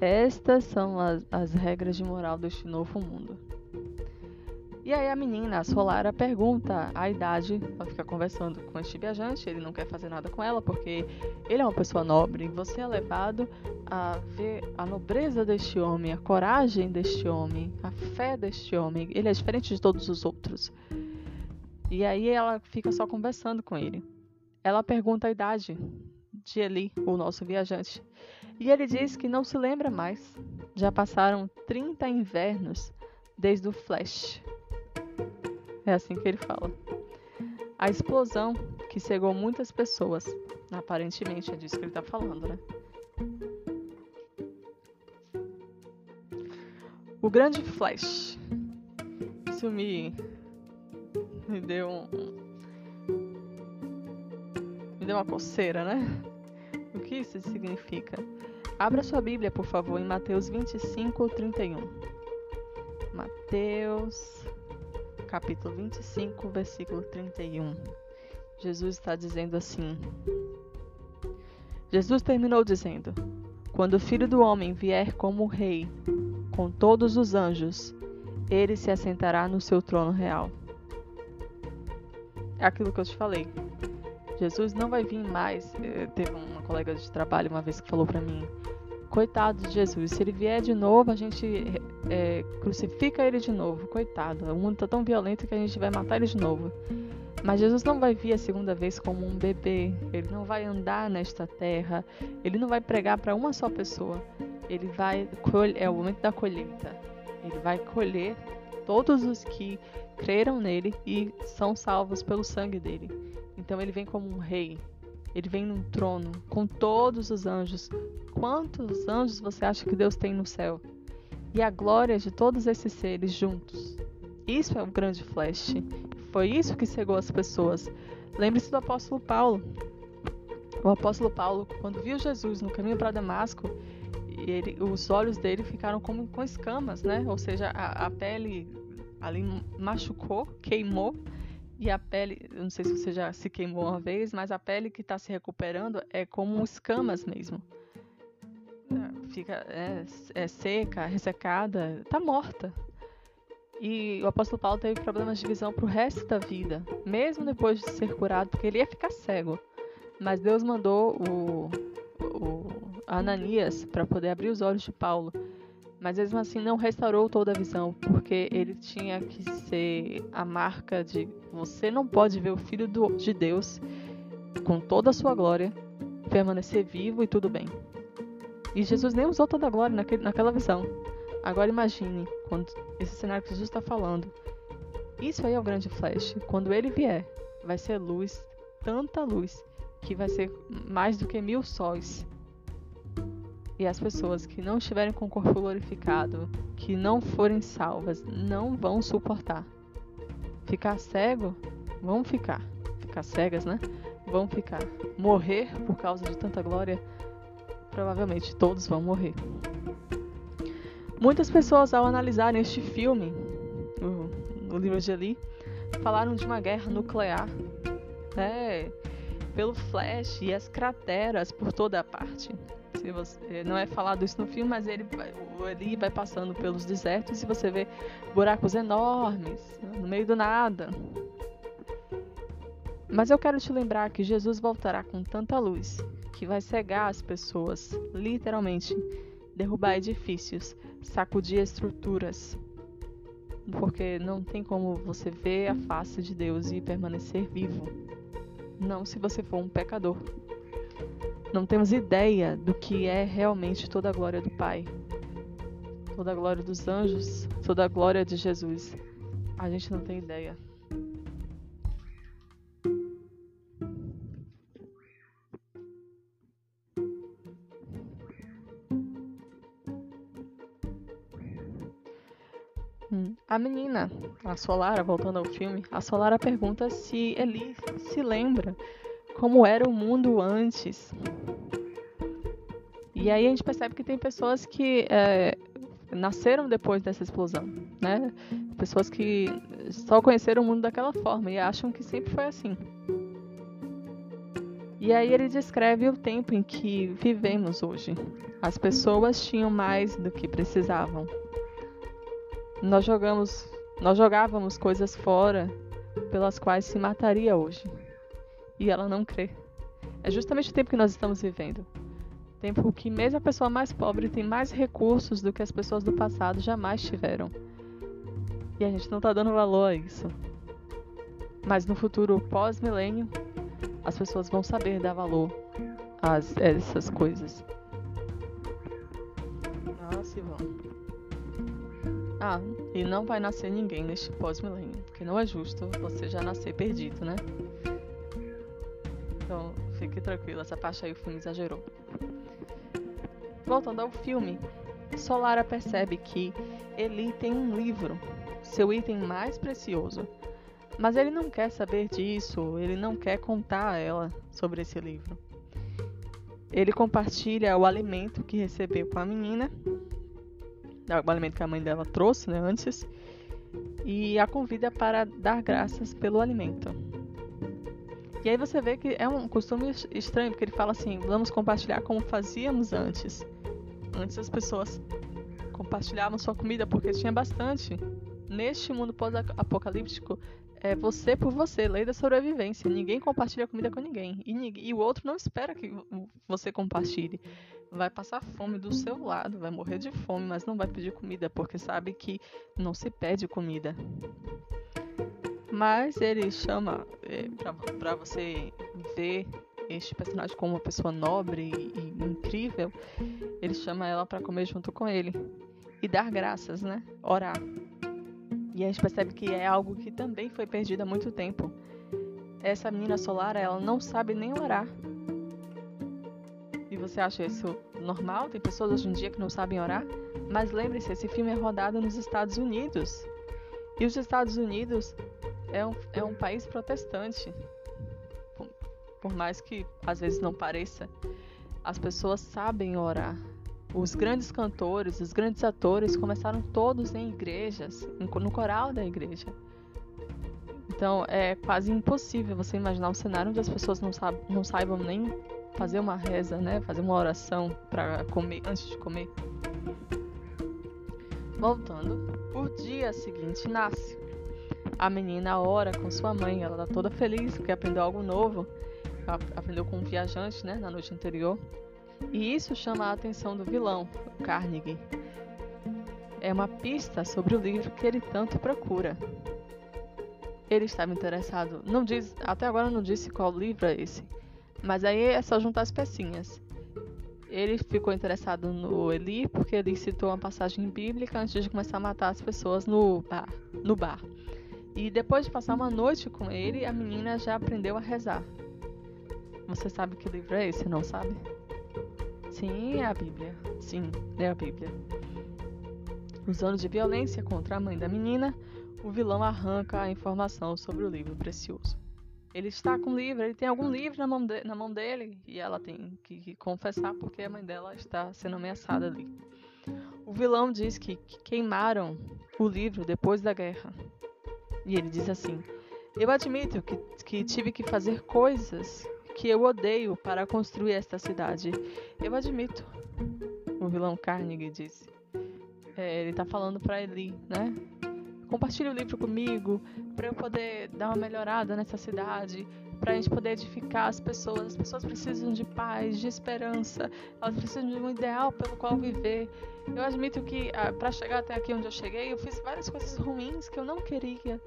Estas são as, as regras de moral deste novo mundo. E aí a menina, a Solara, pergunta a idade, ela fica conversando com este viajante, ele não quer fazer nada com ela porque ele é uma pessoa nobre. Você é levado a ver a nobreza deste homem, a coragem deste homem, a fé deste homem. Ele é diferente de todos os outros. E aí ela fica só conversando com ele. Ela pergunta a idade de Eli, o nosso viajante. E ele diz que não se lembra mais. Já passaram 30 invernos desde o Flash. É assim que ele fala. A explosão que cegou muitas pessoas. Aparentemente é disso que ele está falando, né? O grande Flash. Isso me me deu um, me deu uma coceira, né? O que isso significa? Abra sua Bíblia, por favor, em Mateus 25, 31. Mateus, capítulo 25, versículo 31. Jesus está dizendo assim: Jesus terminou dizendo: Quando o filho do homem vier como rei, com todos os anjos, ele se assentará no seu trono real. É aquilo que eu te falei. Jesus não vai vir mais. Eh, teve uma colega de trabalho uma vez que falou para mim: Coitado de Jesus, se ele vier de novo, a gente é, crucifica ele de novo. Coitado, o mundo está tão violento que a gente vai matar ele de novo. Mas Jesus não vai vir a segunda vez como um bebê. Ele não vai andar nesta terra. Ele não vai pregar para uma só pessoa. Ele vai é o momento da colheita. Ele vai colher todos os que creram nele e são salvos pelo sangue dele. Então ele vem como um rei. Ele vem num trono com todos os anjos. Quantos anjos você acha que Deus tem no céu? E a glória de todos esses seres juntos. Isso é o grande flash. Foi isso que cegou as pessoas. Lembre-se do apóstolo Paulo. O apóstolo Paulo, quando viu Jesus no caminho para Damasco, ele, os olhos dele ficaram como com escamas, né? Ou seja, a, a pele ali machucou, queimou e a pele, eu não sei se você já se queimou uma vez, mas a pele que está se recuperando é como escamas mesmo. É, fica é, é seca, ressecada, está morta. E o apóstolo Paulo teve problemas de visão para o resto da vida, mesmo depois de ser curado, porque ele ia ficar cego. Mas Deus mandou o, o Ananias para poder abrir os olhos de Paulo. Mas mesmo assim não restaurou toda a visão, porque ele tinha que ser a marca de você não pode ver o Filho do, de Deus com toda a sua glória, permanecer vivo e tudo bem. E Jesus nem usou toda a glória naquele, naquela visão. Agora imagine, quando esse cenário que Jesus está falando. Isso aí é o grande flash. Quando ele vier, vai ser luz, tanta luz, que vai ser mais do que mil sóis. E as pessoas que não estiverem com o corpo glorificado, que não forem salvas, não vão suportar. Ficar cego, vão ficar. Ficar cegas, né? Vão ficar. Morrer por causa de tanta glória, provavelmente todos vão morrer. Muitas pessoas, ao analisarem este filme, o, livro de Eli, falaram de uma guerra nuclear, né? Pelo flash e as crateras por toda a parte. Se você, não é falado isso no filme, mas ele, o Eli vai passando pelos desertos e você vê buracos enormes no meio do nada. Mas eu quero te lembrar que Jesus voltará com tanta luz que vai cegar as pessoas, literalmente derrubar edifícios, sacudir estruturas. Porque não tem como você ver a face de Deus e permanecer vivo. Não se você for um pecador. Não temos ideia do que é realmente toda a glória do Pai, toda a glória dos anjos, toda a glória de Jesus. A gente não tem ideia. A menina, a Solara, voltando ao filme, a Solara pergunta se Eli se lembra como era o mundo antes. E aí a gente percebe que tem pessoas que é, nasceram depois dessa explosão, né? Pessoas que só conheceram o mundo daquela forma e acham que sempre foi assim. E aí ele descreve o tempo em que vivemos hoje. As pessoas tinham mais do que precisavam nós jogamos, nós jogávamos coisas fora pelas quais se mataria hoje. E ela não crê. É justamente o tempo que nós estamos vivendo. Tempo que mesmo a pessoa mais pobre tem mais recursos do que as pessoas do passado jamais tiveram. E a gente não está dando valor a isso. Mas no futuro pós-milênio, as pessoas vão saber dar valor a essas coisas. Nossa, vão. Ah, e não vai nascer ninguém neste pós-milênio, porque não é justo você já nascer perdido, né? Então, fique tranquilo, essa parte aí o filme exagerou. Voltando ao filme, Solara percebe que Eli tem um livro, seu item mais precioso. Mas ele não quer saber disso, ele não quer contar a ela sobre esse livro. Ele compartilha o alimento que recebeu com a menina, o alimento que a mãe dela trouxe né, antes, e a convida para dar graças pelo alimento. E aí você vê que é um costume estranho, porque ele fala assim: vamos compartilhar como fazíamos antes. Antes as pessoas compartilhavam sua comida porque tinha bastante. Neste mundo pós-apocalíptico, é você por você, lei da sobrevivência. Ninguém compartilha comida com ninguém. E, e o outro não espera que você compartilhe. Vai passar fome do seu lado, vai morrer de fome, mas não vai pedir comida, porque sabe que não se pede comida. Mas ele chama é, para você ver este personagem como uma pessoa nobre e, incrível. Ele chama ela para comer junto com ele e dar graças, né? Orar. E a gente percebe que é algo que também foi perdido há muito tempo. Essa menina solar, ela não sabe nem orar. Você acha isso normal? Tem pessoas hoje em dia que não sabem orar? Mas lembre-se, esse filme é rodado nos Estados Unidos. E os Estados Unidos é um, é um país protestante. Por, por mais que às vezes não pareça, as pessoas sabem orar. Os grandes cantores, os grandes atores começaram todos em igrejas, no coral da igreja. Então é quase impossível você imaginar um cenário onde as pessoas não, saib não saibam nem fazer uma reza, né? Fazer uma oração para comer antes de comer. Voltando, o dia seguinte nasce. A menina ora com sua mãe, ela tá toda feliz porque aprendeu algo novo. Aprendeu com um viajante, né, na noite anterior. E isso chama a atenção do vilão, Carnegie. É uma pista sobre o livro que ele tanto procura. Ele estava interessado, não diz, até agora não disse qual livro é esse, mas aí é só juntar as pecinhas. Ele ficou interessado no Eli porque ele citou uma passagem bíblica antes de começar a matar as pessoas no bar. No bar. E depois de passar uma noite com ele, a menina já aprendeu a rezar. Você sabe que livro é esse, não sabe? Sim, é a Bíblia. Sim, é a Bíblia. Usando de violência contra a mãe da menina, o vilão arranca a informação sobre o livro precioso. Ele está com livro, ele tem algum livro na mão, de, na mão dele e ela tem que, que, confessar porque a mãe dela está sendo ameaçada ali. O vilão diz que, que queimaram o livro depois da guerra. E ele diz assim: Eu admito que, que tive que fazer coisas que eu odeio para construir esta cidade. Eu admito. O vilão Carnegie disse. É, ele tá falando para Eli, né? Compartilhe o livro comigo para eu poder dar uma melhorada nessa cidade, para a gente poder edificar as pessoas. As pessoas precisam de paz, de esperança, elas precisam de um ideal pelo qual viver. Eu admito que ah, para chegar até aqui onde eu cheguei, eu fiz várias coisas ruins que eu não queria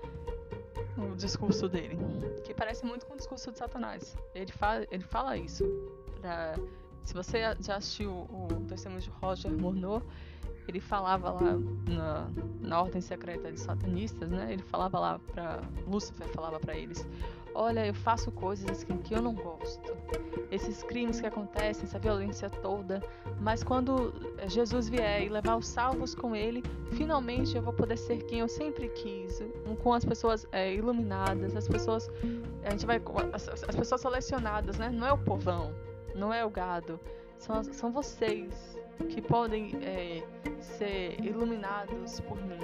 o discurso dele, que parece muito com o discurso de Satanás. Ele fala, ele fala isso. Pra, se você já assistiu o Testemunho de Roger Morneau, ele falava lá na, na ordem secreta de satanistas, né? Ele falava lá para Lúcifer falava para eles: "Olha, eu faço coisas que eu não gosto. Esses crimes que acontecem, essa violência toda, mas quando Jesus vier e levar os salvos com ele, finalmente eu vou poder ser quem eu sempre quis, com as pessoas é, iluminadas, as pessoas a gente vai as, as pessoas selecionadas, né? Não é o povão, não é o gado, são, são vocês que podem é, ser iluminados por mim.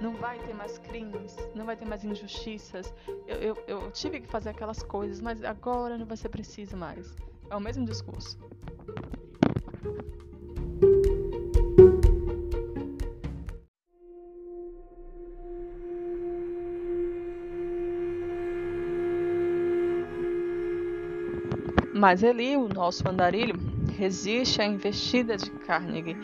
Não vai ter mais crimes, não vai ter mais injustiças. Eu, eu, eu tive que fazer aquelas coisas, mas agora não vai ser preciso mais. É o mesmo discurso. Mas ele, o nosso andarilho, resiste à investida de Carnegie,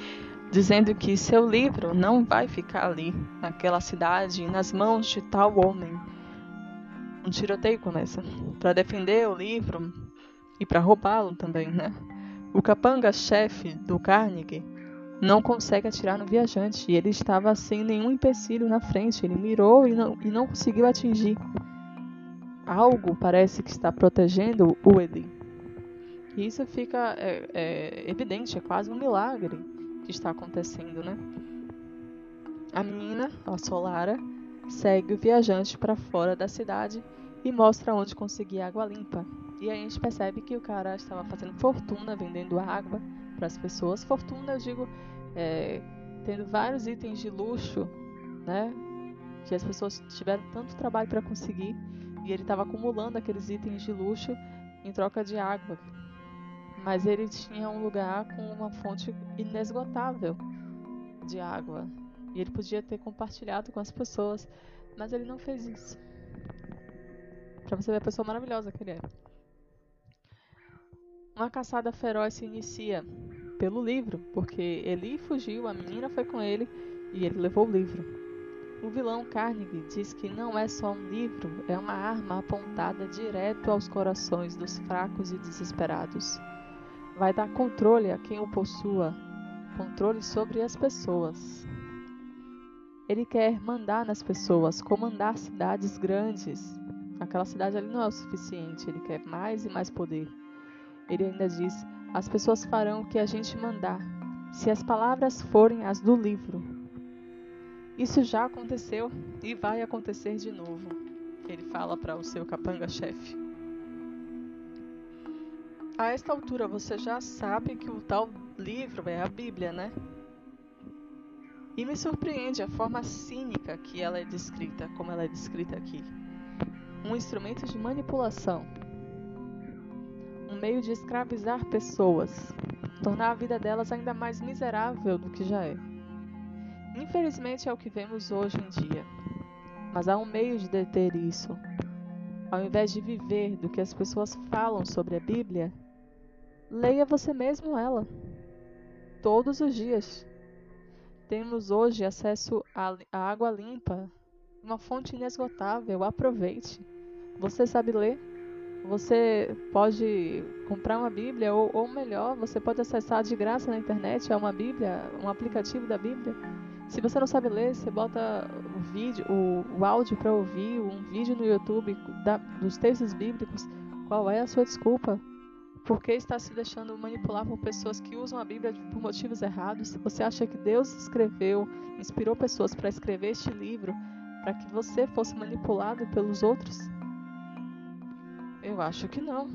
dizendo que seu livro não vai ficar ali, naquela cidade, nas mãos de tal homem. Um tiroteio começa. Para defender o livro e para roubá-lo também, né? O capanga-chefe do Carnegie não consegue atirar no viajante e ele estava sem nenhum empecilho na frente. Ele mirou e não, e não conseguiu atingir. Algo parece que está protegendo o Eli. E isso fica é, é, evidente, é quase um milagre que está acontecendo, né? A menina, a Solara, segue o viajante para fora da cidade e mostra onde conseguir água limpa. E aí a gente percebe que o cara estava fazendo fortuna vendendo água para as pessoas. Fortuna, eu digo, é, tendo vários itens de luxo, né? Que as pessoas tiveram tanto trabalho para conseguir e ele estava acumulando aqueles itens de luxo em troca de água. Mas ele tinha um lugar com uma fonte inesgotável de água e ele podia ter compartilhado com as pessoas, mas ele não fez isso. Para você ver a pessoa maravilhosa que ele é. Uma caçada feroz se inicia pelo livro, porque Eli fugiu, a menina foi com ele e ele levou o livro. O vilão Carnegie diz que não é só um livro, é uma arma apontada direto aos corações dos fracos e desesperados. Vai dar controle a quem o possua, controle sobre as pessoas. Ele quer mandar nas pessoas, comandar cidades grandes. Aquela cidade ali não é o suficiente, ele quer mais e mais poder. Ele ainda diz: as pessoas farão o que a gente mandar, se as palavras forem as do livro. Isso já aconteceu e vai acontecer de novo, ele fala para o seu capanga-chefe. A esta altura você já sabe que o tal livro é a Bíblia, né? E me surpreende a forma cínica que ela é descrita, como ela é descrita aqui. Um instrumento de manipulação meio de escravizar pessoas, tornar a vida delas ainda mais miserável do que já é. Infelizmente é o que vemos hoje em dia. Mas há um meio de deter isso. Ao invés de viver do que as pessoas falam sobre a Bíblia, leia você mesmo ela. Todos os dias. Temos hoje acesso à água limpa, uma fonte inesgotável. Aproveite. Você sabe ler? Você pode comprar uma Bíblia, ou, ou melhor, você pode acessar de graça na internet, é uma Bíblia, um aplicativo da Bíblia. Se você não sabe ler, você bota o vídeo, o, o áudio para ouvir, um vídeo no YouTube da, dos textos bíblicos. Qual é a sua desculpa? Por que está se deixando manipular por pessoas que usam a Bíblia por motivos errados? Você acha que Deus escreveu, inspirou pessoas para escrever este livro para que você fosse manipulado pelos outros? Eu acho que não.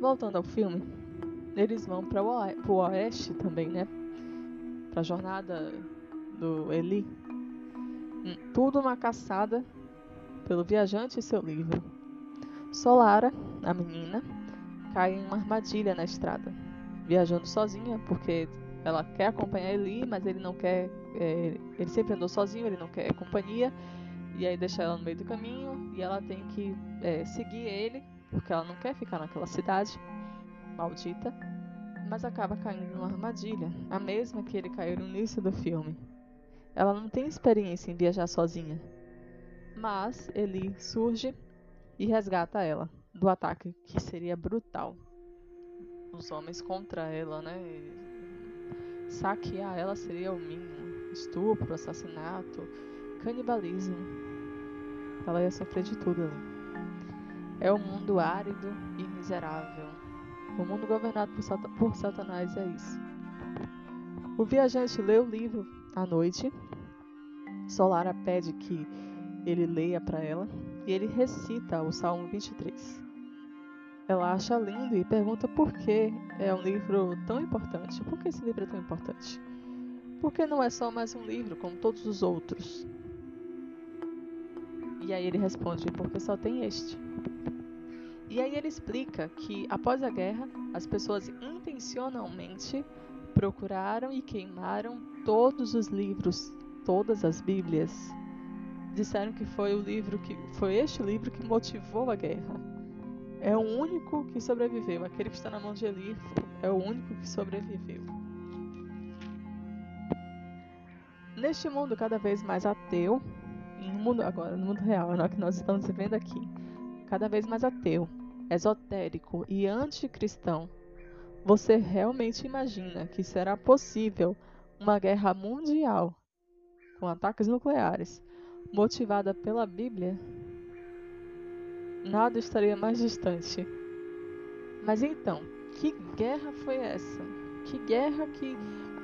Voltando ao filme, eles vão para o oeste também, né? Para a jornada do Eli. Hum, tudo uma caçada pelo viajante e seu livro. Solara, a menina, cai em uma armadilha na estrada, viajando sozinha porque ela quer acompanhar Eli, mas ele não quer. É, ele sempre andou sozinho, ele não quer companhia e aí deixa ela no meio do caminho e ela tem que é, seguir ele, porque ela não quer ficar naquela cidade maldita, mas acaba caindo numa armadilha, a mesma que ele caiu no início do filme. Ela não tem experiência em viajar sozinha, mas ele surge e resgata ela do ataque que seria brutal. Os homens contra ela, né? Saquear ela seria o mínimo. Estupro, assassinato, canibalismo. Ela ia sofrer de tudo ali. É um mundo árido e miserável. O mundo governado por, sat por Satanás é isso. O viajante lê o livro à noite. Solara pede que ele leia para ela e ele recita o Salmo 23. Ela acha lindo e pergunta por que é um livro tão importante. Por que esse livro é tão importante? Porque não é só mais um livro como todos os outros. E aí ele responde: porque só tem este. E aí ele explica que após a guerra, as pessoas intencionalmente procuraram e queimaram todos os livros, todas as Bíblias. Disseram que foi o livro que foi este livro que motivou a guerra. É o único que sobreviveu. Aquele que está na mão de Eli é o único que sobreviveu. Neste mundo cada vez mais ateu, no mundo agora, no mundo real, no que nós estamos vivendo aqui, cada vez mais ateu, esotérico e anticristão, você realmente imagina que será possível uma guerra mundial com ataques nucleares motivada pela Bíblia? Nada estaria mais distante. Mas então, que guerra foi essa? Que guerra que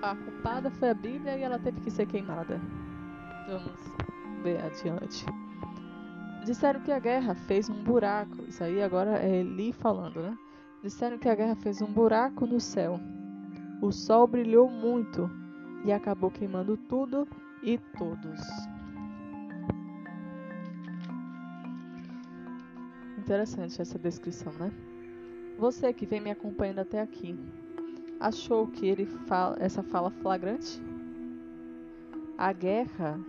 a culpada foi a Bíblia e ela teve que ser queimada? Vamos ver adiante. Disseram que a guerra fez um buraco. Isso aí agora é Eli falando, né? Disseram que a guerra fez um buraco no céu. O sol brilhou muito e acabou queimando tudo e todos. Interessante essa descrição, né? Você que vem me acompanhando até aqui, achou que ele fala essa fala flagrante? A guerra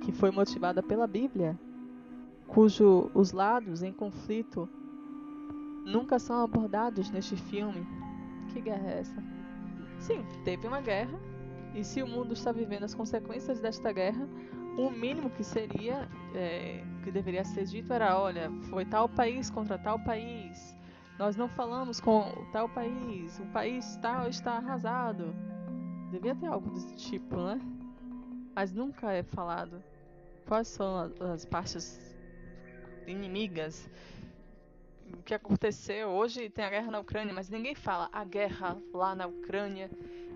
que foi motivada pela Bíblia, cujo os lados em conflito nunca são abordados neste filme. Que guerra é essa? Sim, teve uma guerra, e se o mundo está vivendo as consequências desta guerra, o mínimo que seria, é, que deveria ser dito era: olha, foi tal país contra tal país, nós não falamos com tal país, o país tal está arrasado. Devia ter algo desse tipo, né? Mas nunca é falado. Quais são as partes inimigas o que aconteceu hoje tem a guerra na Ucrânia, mas ninguém fala a guerra lá na Ucrânia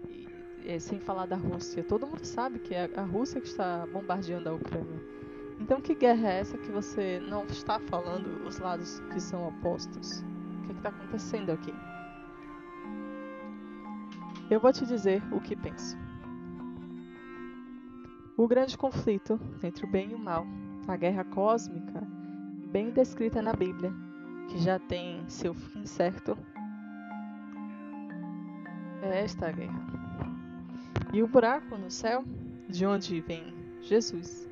e, e, sem falar da Rússia. Todo mundo sabe que é a Rússia que está bombardeando a Ucrânia. Então que guerra é essa que você não está falando os lados que são opostos? O que é está acontecendo aqui? Eu vou te dizer o que penso. O grande conflito entre o bem e o mal, a guerra cósmica, bem descrita na Bíblia, que já tem seu fim certo, é esta guerra. E o buraco no céu, de onde vem Jesus,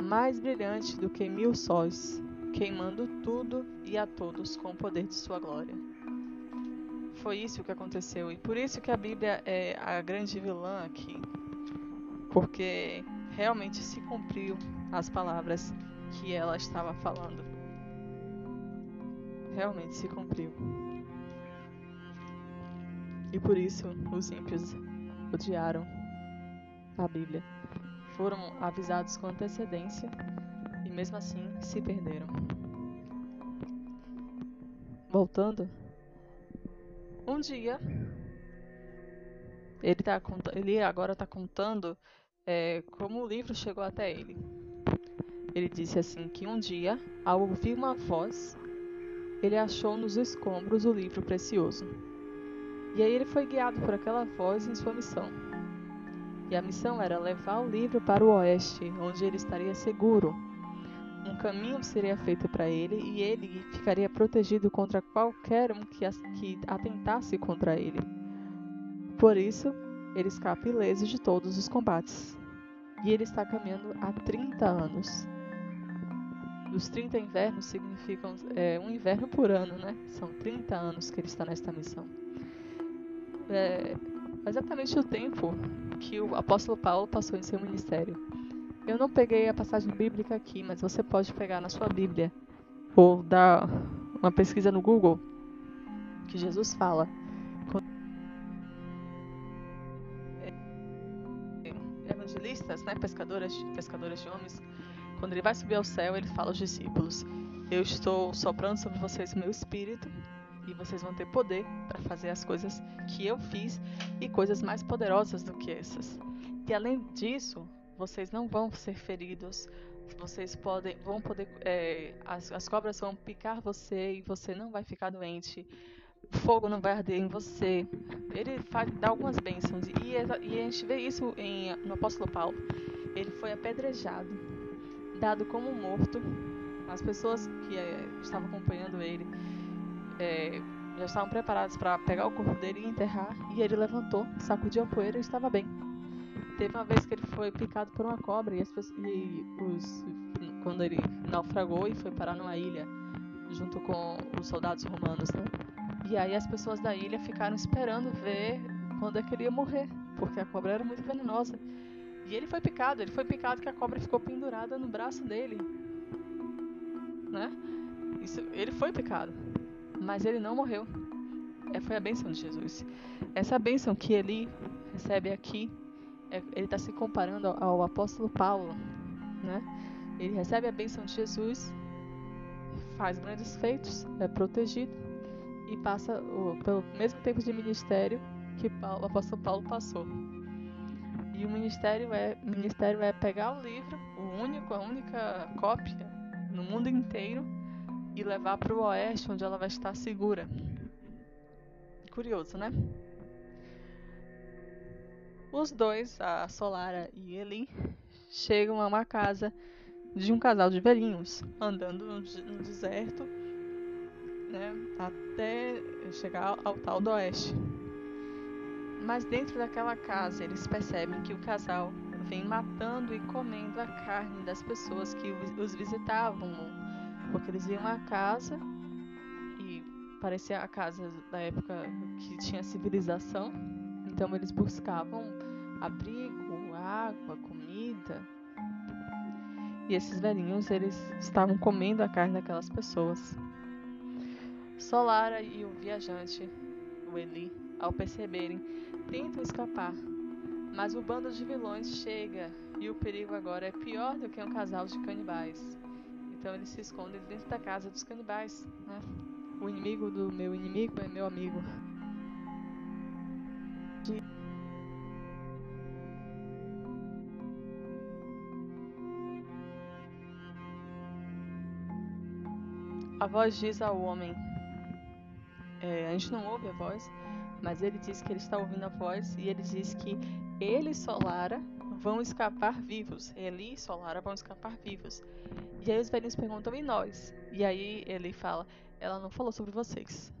mais brilhante do que mil sóis, queimando tudo e a todos com o poder de sua glória. Foi isso que aconteceu e por isso que a Bíblia é a grande vilã aqui, porque realmente se cumpriu as palavras que ela estava falando realmente se cumpriu. E por isso os ímpios odiaram a Bíblia. Foram avisados com antecedência e mesmo assim se perderam. Voltando, um dia ele, tá, ele agora está contando é, como o livro chegou até ele. Ele disse assim que um dia, ao ouvir uma voz, ele achou nos escombros o livro precioso. E aí ele foi guiado por aquela voz em sua missão. E a missão era levar o livro para o oeste, onde ele estaria seguro. Um caminho seria feito para ele e ele ficaria protegido contra qualquer um que, que atentasse contra ele. Por isso, ele escapa ileso de todos os combates. E ele está caminhando há 30 anos os 30 invernos significam é, um inverno por ano, né? São 30 anos que ele está nesta missão. É exatamente o tempo que o apóstolo Paulo passou em seu ministério. Eu não peguei a passagem bíblica aqui, mas você pode pegar na sua Bíblia ou dar uma pesquisa no Google que Jesus fala. Evangelistas, né, pescadoras, pescadoras de homens, quando ele vai subir ao céu, ele fala aos discípulos: Eu estou soprando sobre vocês o meu espírito e vocês vão ter poder para fazer as coisas que eu fiz e coisas mais poderosas do que essas. E além disso, vocês não vão ser feridos. Vocês podem, vão poder, é, as, as cobras vão picar você e você não vai ficar doente. Fogo não vai arder em você. Ele faz, dá algumas bênçãos e, e a gente vê isso em, no apóstolo Paulo. Ele foi apedrejado dado como morto. As pessoas que é, estavam acompanhando ele é, já estavam preparadas para pegar o corpo dele e enterrar. E ele levantou, sacudiu a poeira e estava bem. Teve uma vez que ele foi picado por uma cobra e, pessoas, e os, quando ele naufragou e foi parar numa ilha junto com os soldados romanos, né? E aí as pessoas da ilha ficaram esperando ver quando é que ele ia morrer, porque a cobra era muito venenosa. E ele foi picado, ele foi picado que a cobra ficou pendurada no braço dele. Né? Isso, ele foi picado, mas ele não morreu. É, foi a bênção de Jesus. Essa bênção que ele recebe aqui, é, ele está se comparando ao, ao, apóstolo Paulo. Né? Ele recebe a bênção de Jesus, faz grandes feitos, é protegido e passa o, pelo mesmo tempo de ministério que Paulo, o apóstolo Paulo passou. E o ministério é, ministério é pegar o livro, o único, a única cópia no mundo inteiro e levar para o oeste, onde ela vai estar segura. Curioso, né? Os dois, a Solara e Eli, chegam a uma casa de um casal de velhinhos, andando no, no deserto, né, até chegar ao tal do oeste. Mas dentro daquela casa, eles percebem que o casal vem matando e comendo a carne das pessoas que os visitavam, porque eles iam à casa e parecia a casa da época que tinha civilização, então eles buscavam abrigo, água, comida, e esses velhinhos, eles estavam comendo a carne daquelas pessoas. Solara e o viajante, o Eli, ao perceberem, tentam escapar, mas o bando de vilões chega e o perigo agora é pior do que um casal de canibais. Então eles se escondem dentro da casa dos canibais. Né? O inimigo do meu inimigo é meu amigo. A voz diz ao homem. É, a gente não ouve a voz, mas ele diz que ele está ouvindo a voz e ele diz que ele Solara vão escapar vivos. Ele e Solara vão escapar vivos. E aí os velhinhos perguntam: e nós? E aí ele fala: ela não falou sobre vocês.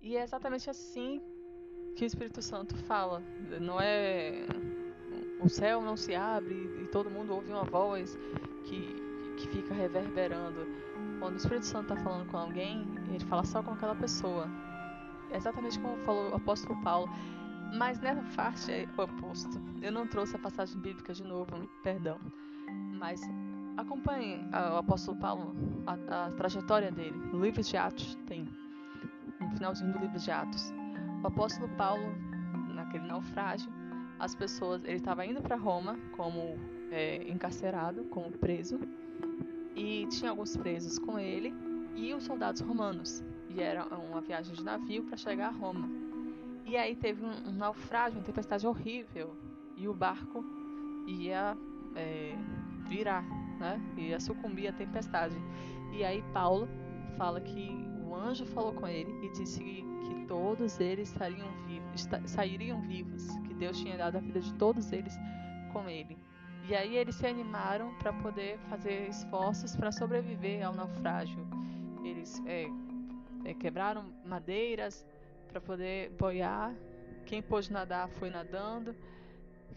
E é exatamente assim que o Espírito Santo fala. Não é. O céu não se abre e todo mundo ouve uma voz que, que fica reverberando quando o Espírito Santo está falando com alguém, ele fala só com aquela pessoa. É exatamente como falou o apóstolo Paulo. Mas nessa parte é o oposto. Eu não trouxe a passagem bíblica de novo, perdão. Mas acompanhe o apóstolo Paulo, a, a trajetória dele. No livro de Atos tem. No finalzinho do livro de Atos. O apóstolo Paulo, naquele naufrágio, as pessoas. Ele estava indo para Roma como é, encarcerado, como preso e tinha alguns presos com ele e os soldados romanos. E era uma viagem de navio para chegar a Roma. E aí teve um, um, naufrágio, uma tempestade horrível e o barco ia é, virar, né? Ia sucumbir à tempestade. E aí Paulo fala que o anjo falou com ele e disse que, que todos eles estariam vivos, sairiam vivos, que Deus tinha dado a vida de todos eles com ele. E aí eles se animaram para poder fazer esforços para sobreviver ao naufrágio. Eles é, é, quebraram madeiras para poder boiar. Quem pôde nadar foi nadando.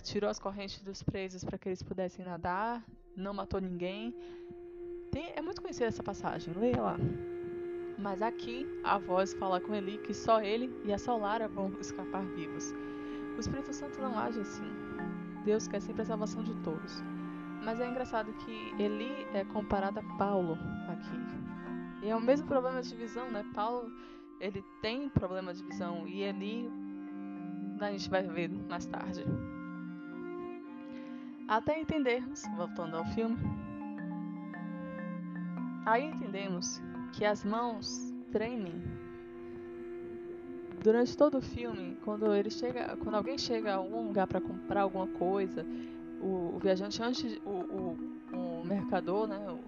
Tirou as correntes dos presos para que eles pudessem nadar. Não matou ninguém. Tem, é muito conhecida essa passagem, leia lá. Mas aqui a voz fala com Eli que só ele e a Solara vão escapar vivos. O Espírito Santo não age assim. Deus quer sempre a salvação de todos. Mas é engraçado que Eli é comparado a Paulo aqui. E é o mesmo problema de visão, né? Paulo, ele tem problema de visão e Eli a gente vai ver mais tarde. Até entendermos, voltando ao filme, aí entendemos que as mãos tremem durante todo o filme, quando ele chega, quando alguém chega a algum lugar para comprar alguma coisa, o, o viajante antes, o, o, o mercador, né, o,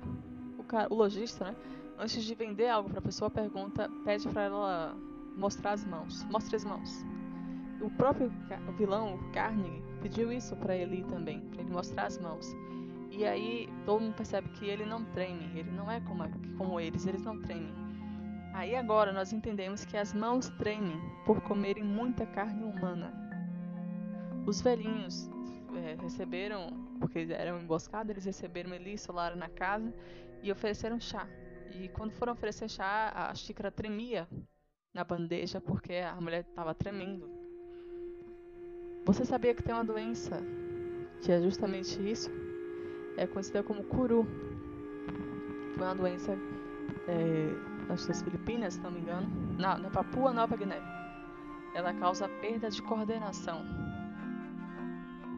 o, o lojista, né, antes de vender algo para a pessoa, pergunta, pede para ela mostrar as mãos, mostre as mãos. O próprio vilão, o Carnegie, pediu isso para ele também, para ele mostrar as mãos. E aí todo mundo percebe que ele não treme, ele não é como, como eles, eles não tremem. Aí agora nós entendemos que as mãos tremem por comerem muita carne humana. Os velhinhos é, receberam, porque eram emboscados, eles receberam Eli e Solara na casa e ofereceram chá. E quando foram oferecer chá, a xícara tremia na bandeja porque a mulher estava tremendo. Você sabia que tem uma doença que é justamente isso? É conhecida como curu. Foi uma doença é, nas Filipinas, se não me engano, na, na Papua Nova Guiné. Ela causa perda de coordenação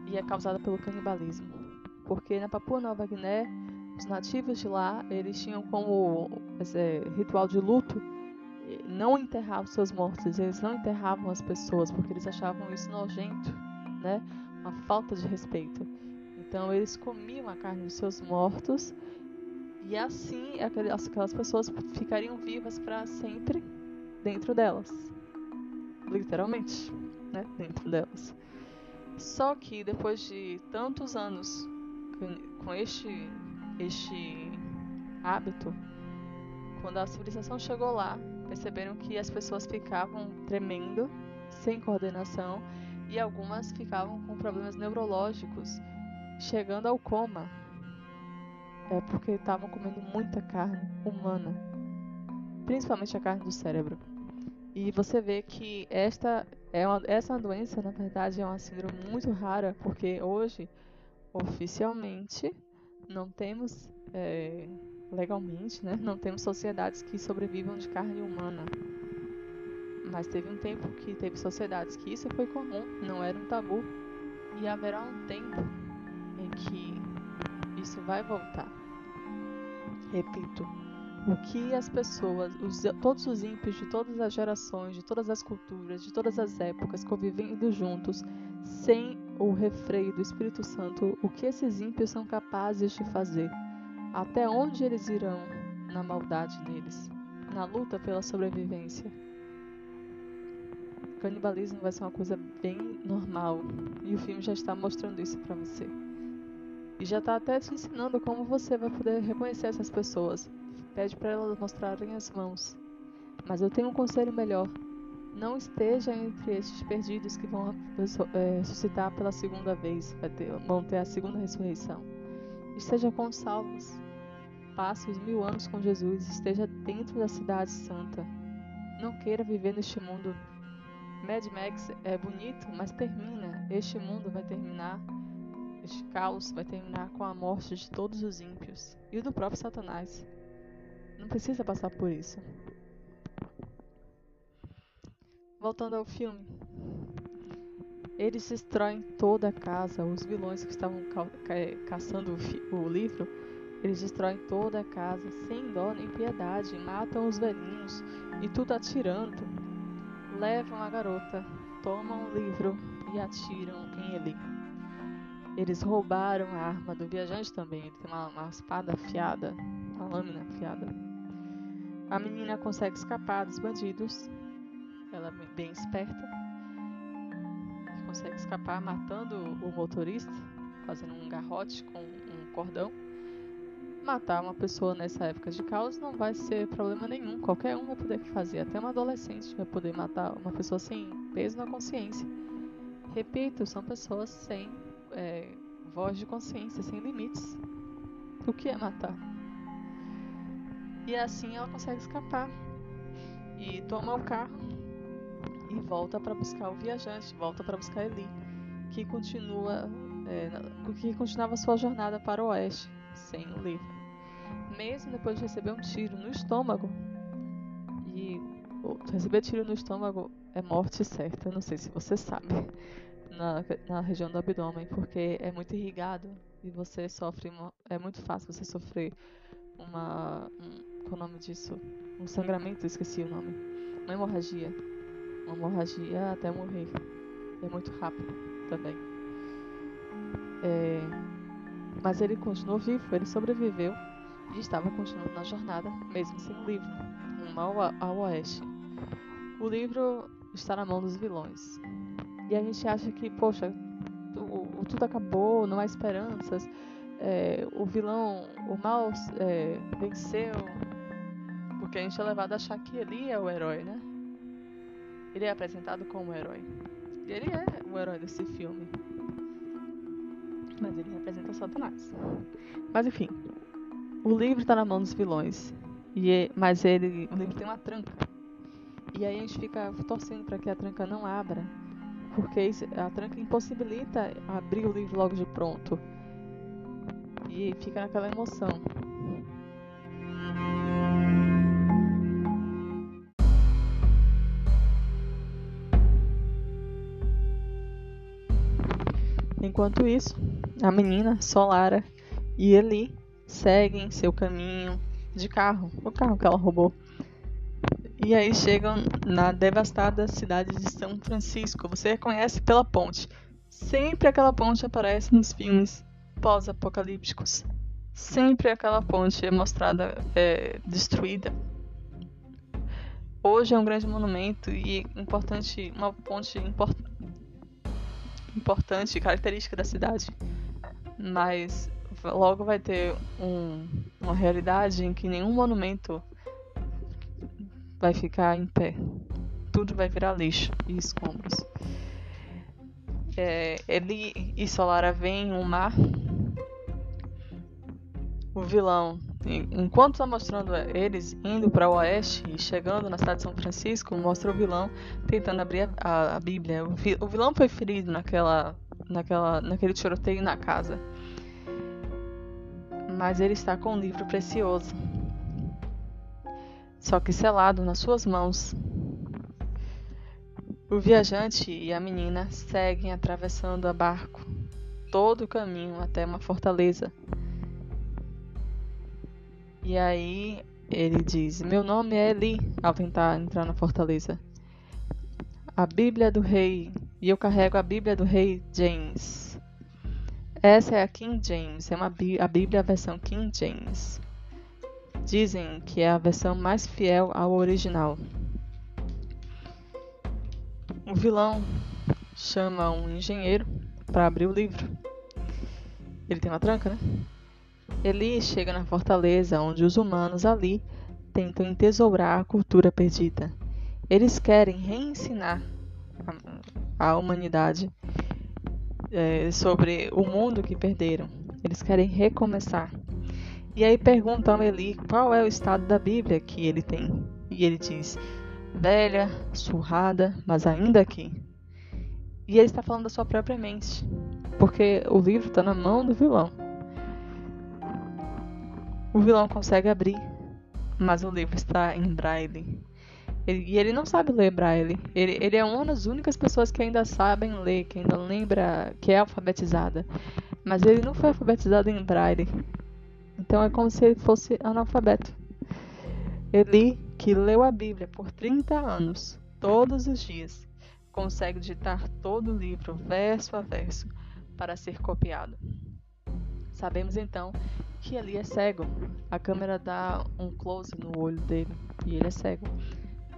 e é causada pelo canibalismo. Porque na Papua Nova Guiné, os nativos de lá, eles tinham como é, ritual de luto não enterrar os seus mortos, eles não enterravam as pessoas porque eles achavam isso nojento. né? Uma falta de respeito. Então eles comiam a carne dos seus mortos e assim aquelas pessoas ficariam vivas para sempre dentro delas. Literalmente, né? Dentro delas. Só que depois de tantos anos com este, este hábito, quando a civilização chegou lá, perceberam que as pessoas ficavam tremendo, sem coordenação, e algumas ficavam com problemas neurológicos, chegando ao coma. É porque estavam comendo muita carne humana, principalmente a carne do cérebro. E você vê que esta é uma, essa doença, na verdade, é uma síndrome muito rara, porque hoje, oficialmente, não temos é, legalmente, né? Não temos sociedades que sobrevivam de carne humana. Mas teve um tempo que teve sociedades que isso foi comum, não era um tabu. E haverá um tempo em que isso vai voltar. Repito, o que as pessoas, os, todos os ímpios de todas as gerações, de todas as culturas, de todas as épocas, convivendo juntos, sem o refreio do Espírito Santo, o que esses ímpios são capazes de fazer até onde eles irão na maldade deles, na luta pela sobrevivência? Canibalismo vai ser uma coisa bem normal e o filme já está mostrando isso para você. E já está até te ensinando como você vai poder reconhecer essas pessoas. Pede para elas mostrarem as mãos. Mas eu tenho um conselho melhor. Não esteja entre estes perdidos que vão é, ressuscitar pela segunda vez, vão ter a segunda ressurreição. Esteja com os salvos. Passe os mil anos com Jesus. Esteja dentro da cidade santa. Não queira viver neste mundo. Mad Max é bonito, mas termina. Este mundo vai terminar. Este caos vai terminar com a morte de todos os ímpios e do próprio Satanás. Não precisa passar por isso. Voltando ao filme. Eles destroem toda a casa. Os vilões que estavam ca ca caçando o, o livro, eles destroem toda a casa sem dó nem piedade. Matam os velhinhos e tudo atirando. Levam a garota, tomam o livro e atiram em ele. Eles roubaram a arma do viajante também. Ele tem uma, uma espada afiada, uma lâmina afiada. A menina consegue escapar dos bandidos. Ela é bem esperta consegue escapar matando o motorista, fazendo um garrote com um cordão. Matar uma pessoa nessa época de caos não vai ser problema nenhum. Qualquer um vai poder fazer. Até um adolescente vai poder matar uma pessoa sem peso na consciência. Repito, são pessoas sem é, voz de consciência, sem limites. O que é matar? E assim ela consegue escapar e toma o carro e volta para buscar o viajante, volta para buscar Eli, que continua é, que continuava sua jornada para o oeste, sem o livro. Mesmo depois de receber um tiro no estômago, e receber tiro no estômago é morte certa, não sei se você sabe, na, na região do abdômen, porque é muito irrigado e você sofre, é muito fácil você sofrer uma, um, qual o nome disso? Um sangramento, esqueci o nome, uma hemorragia uma hemorragia até morrer. É muito rápido também. É, mas ele continuou vivo, ele sobreviveu e estava continuando na jornada, mesmo sem o livro, rumo ao, ao oeste. O livro está na mão dos vilões. E a gente acha que, poxa, o tudo acabou, não há esperanças, é, o vilão, o mal é, venceu, porque a gente é levado a achar que ele é o herói, né? Ele é apresentado como herói. E ele é o herói desse filme. Mas ele representa Satanás. Mas enfim. O livro está na mão dos vilões. E é, mas ele, o livro tem uma tranca. E aí a gente fica torcendo para que a tranca não abra. Porque a tranca impossibilita abrir o livro logo de pronto. E fica naquela emoção. Enquanto isso, a menina, Solara e Eli seguem seu caminho de carro, o carro que ela roubou. E aí chegam na devastada cidade de São Francisco. Você reconhece pela ponte. Sempre aquela ponte aparece nos filmes pós-apocalípticos. Sempre aquela ponte é mostrada é, destruída. Hoje é um grande monumento e importante, uma ponte import, importante, característica da cidade. Mas logo vai ter um, uma realidade em que nenhum monumento vai ficar em pé. Tudo vai virar lixo e escombros. É, ele e Solara veem um mar. O vilão, enquanto está mostrando eles indo para o oeste e chegando na cidade de São Francisco, mostra o vilão tentando abrir a, a, Bíblia. O vilão foi ferido naquela, naquela, naquele tiroteio na casa mas ele está com um livro precioso, só que selado nas suas mãos. O viajante e a menina seguem atravessando a barco todo o caminho até uma fortaleza. E aí ele diz: Meu nome é Eli, ao tentar entrar na fortaleza. A Bíblia do Rei, e eu carrego a Bíblia do Rei James. Essa é a King James, é uma a Bíblia versão King James. Dizem que é a versão mais fiel ao original. O vilão chama um engenheiro para abrir o livro. Ele tem uma tranca, né? Ele chega na fortaleza onde os humanos ali tentam entesourar a cultura perdida. Eles querem reensinar a, a humanidade é, sobre o mundo que perderam. Eles querem recomeçar. E aí perguntam a Eli qual é o estado da Bíblia que ele tem. E ele diz: velha, surrada, mas ainda aqui. E ele está falando da sua própria mente, porque o livro está na mão do vilão. O vilão consegue abrir, mas o livro está em braille. Ele, e ele não sabe ler braille. Ele, ele é uma das únicas pessoas que ainda sabem ler, que ainda lembra que é alfabetizada. Mas ele não foi alfabetizado em braille. Então é como se ele fosse analfabeto. Eli, que leu a Bíblia por 30 anos, todos os dias, consegue digitar todo o livro, verso a verso, para ser copiado. Sabemos então que Eli é cego. A câmera dá um close no olho dele e ele é cego.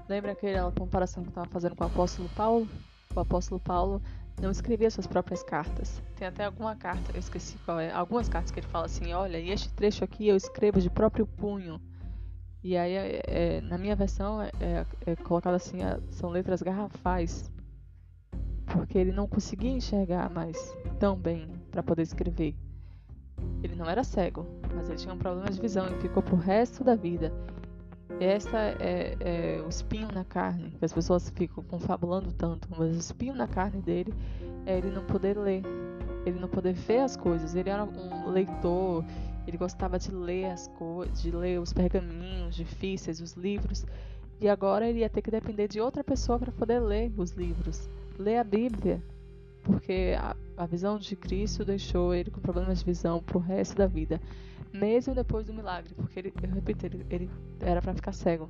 Lembra aquela comparação que estava fazendo com o apóstolo Paulo? O apóstolo Paulo não escrevia suas próprias cartas. Tem até alguma carta, eu esqueci qual é, algumas cartas que ele fala assim: olha, e este trecho aqui eu escrevo de próprio punho. E aí, é, é, na minha versão, é, é, é colocado assim: são letras garrafais. Porque ele não conseguia enxergar mais tão bem para poder escrever. Ele não era cego, mas ele tinha um problema de visão e ficou pro resto da vida. Essa é, é, o espinho na carne, que as pessoas ficam confabulando tanto, mas o espinho na carne dele é ele não poder ler, ele não poder ver as coisas. Ele era um leitor, ele gostava de ler as coisas, de ler os pergaminhos difíceis, os livros, e agora ele ia ter que depender de outra pessoa para poder ler os livros, ler a Bíblia, porque a, a visão de Cristo deixou ele com problemas de visão pro resto da vida mesmo depois do milagre, porque ele, eu repito, ele, ele era para ficar cego.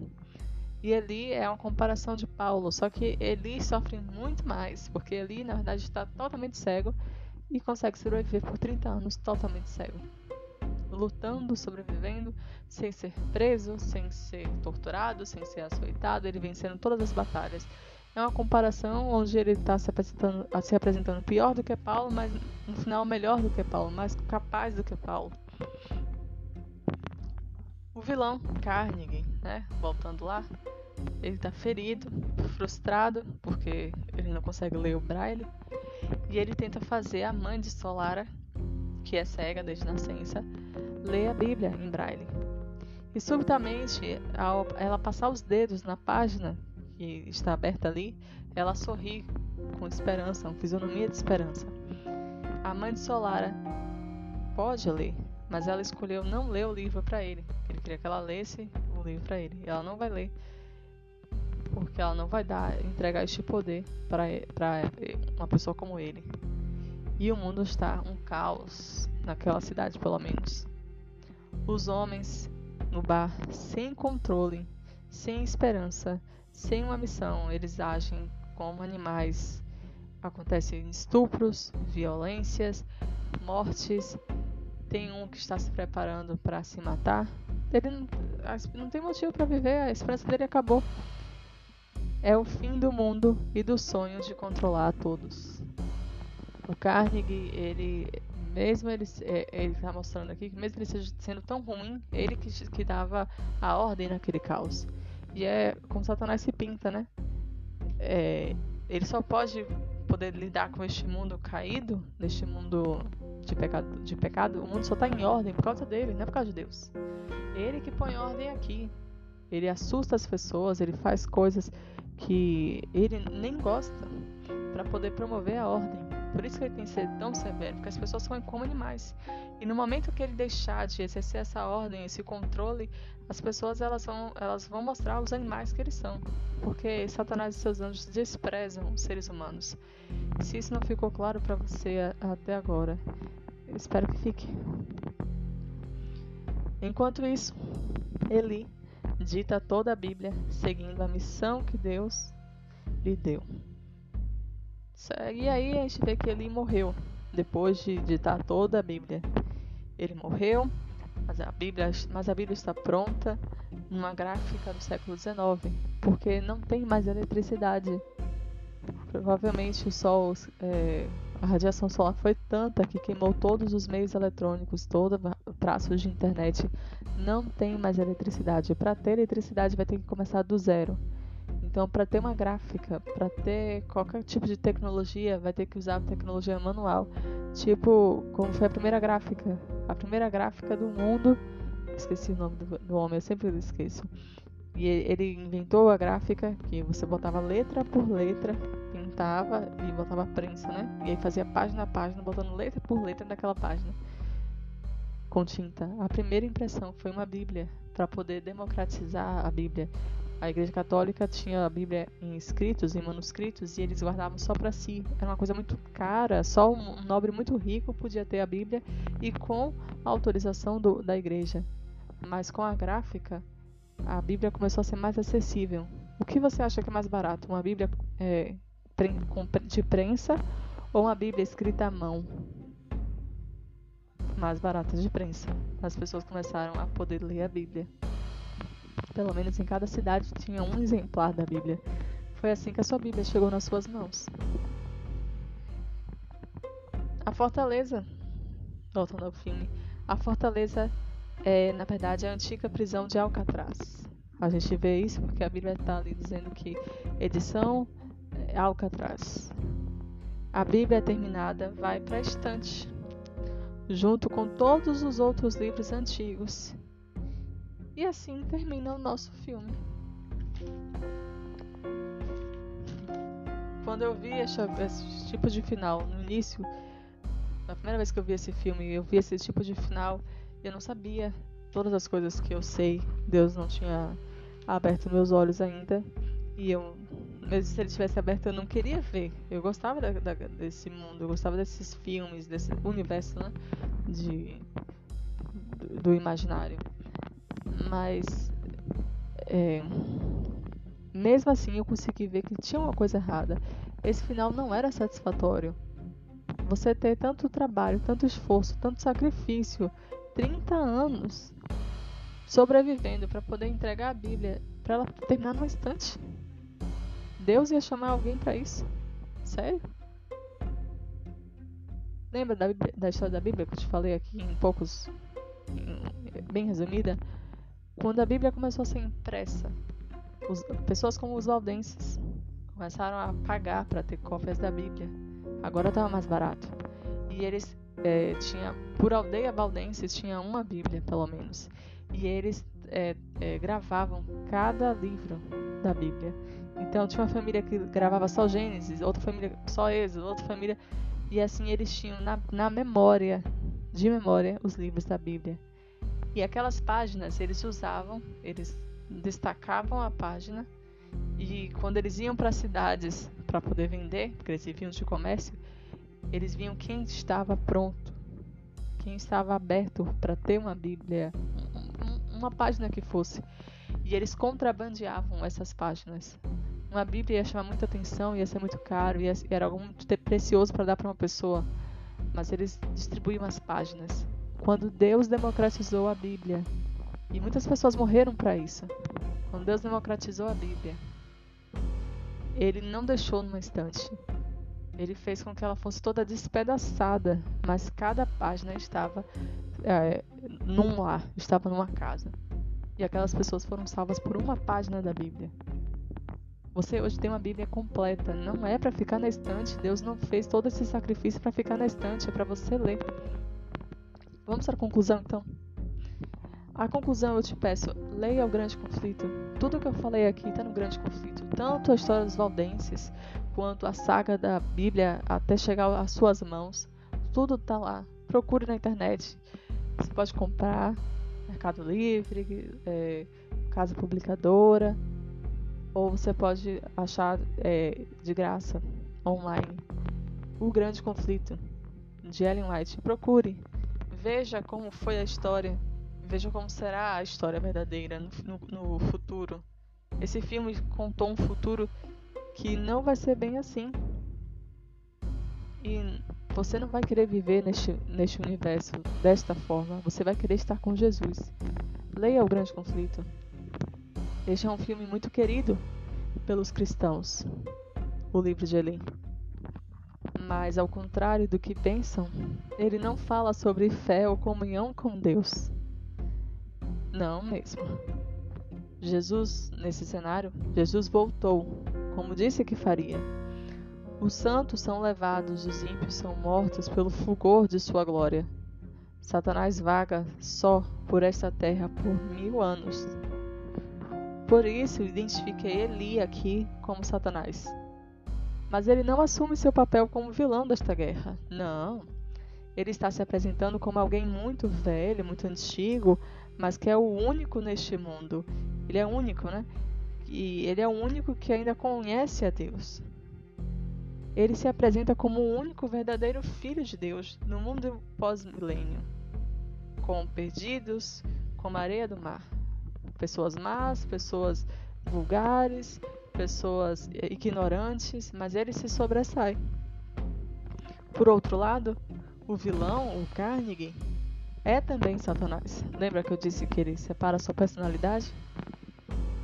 E Eli é uma comparação de Paulo, só que Eli sofre muito mais, porque Eli, na verdade, está totalmente cego e consegue sobreviver por 30 anos totalmente cego. Lutando, sobrevivendo, sem ser preso, sem ser torturado, sem ser açoitado, ele vencendo todas as batalhas. É uma comparação onde ele está se apresentando, se apresentando pior do que Paulo, mas no final melhor do que Paulo, mais capaz do que Paulo. O vilão, Carnegie, né? Voltando lá, ele tá ferido, frustrado, porque ele não consegue ler o braille. E ele tenta fazer a mãe de Solara, que é cega desde nascença, ler a Bíblia em braille. E subitamente, ao ela passar os dedos na página que está aberta ali, ela sorri com esperança, uma fisionomia de esperança. A mãe de Solara pode ler, mas ela escolheu não ler o livro para ele. Ele queria que ela lesse o livro para ele. Ela não vai ler. Porque ela não vai dar, entregar este poder para uma pessoa como ele. E o mundo está um caos naquela cidade, pelo menos. Os homens no bar, sem controle, sem esperança, sem uma missão, eles agem como animais, acontecem estupros, violências, mortes. Tem um que está se preparando para se matar. Ele não, não tem motivo para viver, a esperança dele acabou. É o fim do mundo e do sonho de controlar a todos. O Carnegie, ele mesmo ele é, está mostrando aqui que mesmo ele seja sendo tão ruim, ele que, que dava a ordem naquele caos. E é como Satanás se pinta, né? É, ele só pode poder lidar com este mundo caído, neste mundo de pecado, de pecado. O mundo só está em ordem por causa dele, não é por causa de Deus. Ele que põe ordem aqui. Ele assusta as pessoas, ele faz coisas que ele nem gosta para poder promover a ordem. Por isso que ele tem que ser tão severo, porque as pessoas são como animais. E no momento que ele deixar de exercer essa ordem, esse controle, as pessoas elas vão, elas vão mostrar os animais que eles são. Porque Satanás e seus anjos desprezam os seres humanos. Se isso não ficou claro para você até agora, espero que fique. Enquanto isso, Eli dita toda a Bíblia, seguindo a missão que Deus lhe deu. E aí a gente vê que ele morreu depois de ditar toda a Bíblia. Ele morreu, mas a Bíblia, mas a Bíblia está pronta numa gráfica do século XIX, porque não tem mais eletricidade. Provavelmente o sol, é, a radiação solar foi tanta que queimou todos os meios eletrônicos, todo o traço de internet. Não tem mais eletricidade. Para ter eletricidade vai ter que começar do zero. Então, para ter uma gráfica, para ter qualquer tipo de tecnologia, vai ter que usar tecnologia manual. Tipo, como foi a primeira gráfica. A primeira gráfica do mundo. Esqueci o nome do, do homem, eu sempre esqueço. E ele inventou a gráfica que você botava letra por letra, pintava e botava prensa, né? E aí fazia página a página, botando letra por letra naquela página com tinta. A primeira impressão foi uma Bíblia, para poder democratizar a Bíblia a Igreja Católica tinha a Bíblia em escritos, em manuscritos, e eles guardavam só para si. Era uma coisa muito cara, só um nobre muito rico podia ter a Bíblia e com a autorização do, da Igreja. Mas com a gráfica, a Bíblia começou a ser mais acessível. O que você acha que é mais barato? Uma Bíblia é, de prensa ou uma Bíblia escrita à mão? Mais barata de prensa. As pessoas começaram a poder ler a Bíblia. Pelo menos em cada cidade tinha um exemplar da Bíblia. Foi assim que a sua Bíblia chegou nas suas mãos. A fortaleza, voltando ao filme, a fortaleza é, na verdade, a antiga prisão de Alcatraz. A gente vê isso porque a Bíblia está ali dizendo que edição é Alcatraz. A Bíblia terminada vai para a estante, junto com todos os outros livros antigos e assim termina o nosso filme. Quando eu vi esse, tipo de final no início, na primeira vez que eu vi esse filme, eu vi esse tipo de final, eu não sabia todas as coisas que eu sei. Deus não tinha aberto meus olhos ainda. E eu, mesmo se ele tivesse aberto, eu não queria ver. Eu gostava da, da, desse mundo, eu gostava desses filmes, desse universo, né? De, do, do imaginário mas é, mesmo assim eu consegui ver que tinha uma coisa errada. Esse final não era satisfatório. Você ter tanto trabalho, tanto esforço, tanto sacrifício, 30 anos sobrevivendo para poder entregar a Bíblia para ela terminar no instante. Deus ia chamar alguém para isso? Sério? Lembra da, da, história da Bíblia que eu te falei aqui em poucos, em, bem resumida? Quando a Bíblia começou a ser impressa, os, pessoas como os valdenses começaram a pagar para ter cópias da Bíblia. Agora estava mais barato. E eles é, tinha por aldeia valdenses tinha uma Bíblia pelo menos. E eles é, é, gravavam cada livro da Bíblia. Então tinha uma família que gravava só Gênesis, outra família só Êxodo, outra família e assim eles tinham na, na memória, de memória, os livros da Bíblia. E aquelas páginas eles usavam, eles destacavam a página e quando eles iam para cidades para poder vender, porque eles viviam de comércio, eles viam quem estava pronto, quem estava aberto para ter uma Bíblia, uma página que fosse. E eles contrabandeavam essas páginas. Uma Bíblia ia chamar muita atenção, ia ser muito caro, ia, era algo muito precioso para dar para uma pessoa. Mas eles distribuíam as páginas. Quando Deus democratizou a Bíblia, e muitas pessoas morreram para isso. Quando Deus democratizou a Bíblia, ele não deixou numa estante. Ele fez com que ela fosse toda despedaçada, mas cada página estava é, num lar, estava numa casa. E aquelas pessoas foram salvas por uma página da Bíblia. Você hoje tem uma Bíblia completa. Não é para ficar na estante. Deus não fez todo esse sacrifício para ficar na estante. É para você ler. Vamos para a conclusão então. A conclusão eu te peço, leia o Grande Conflito. Tudo que eu falei aqui está no Grande Conflito. Tanto a história dos valdenses, quanto a saga da Bíblia até chegar às suas mãos. Tudo está lá. Procure na internet. Você pode comprar Mercado Livre, é, Casa Publicadora, ou você pode achar é, de graça online. O Grande Conflito de Ellen White. Procure, veja como foi a história, veja como será a história verdadeira no, no, no futuro. Esse filme contou um futuro que não vai ser bem assim. E você não vai querer viver neste, neste universo desta forma. Você vai querer estar com Jesus. Leia O Grande Conflito. Este é um filme muito querido pelos cristãos, o livro de Eli. Mas, ao contrário do que pensam, ele não fala sobre fé ou comunhão com Deus. Não mesmo. Jesus, nesse cenário, Jesus voltou, como disse que faria. Os santos são levados, os ímpios são mortos pelo fulgor de sua glória. Satanás vaga só por esta terra por mil anos. Por isso, identifiquei Eli aqui como Satanás. Mas ele não assume seu papel como vilão desta guerra. Não. Ele está se apresentando como alguém muito velho, muito antigo, mas que é o único neste mundo. Ele é único, né? E ele é o único que ainda conhece a Deus. Ele se apresenta como o único verdadeiro filho de Deus no mundo pós-milênio, com perdidos, como a areia do mar pessoas más, pessoas vulgares, pessoas ignorantes, mas ele se sobressai. Por outro lado, o vilão, o Carnegie, é também Satanás. Lembra que eu disse que ele separa sua personalidade?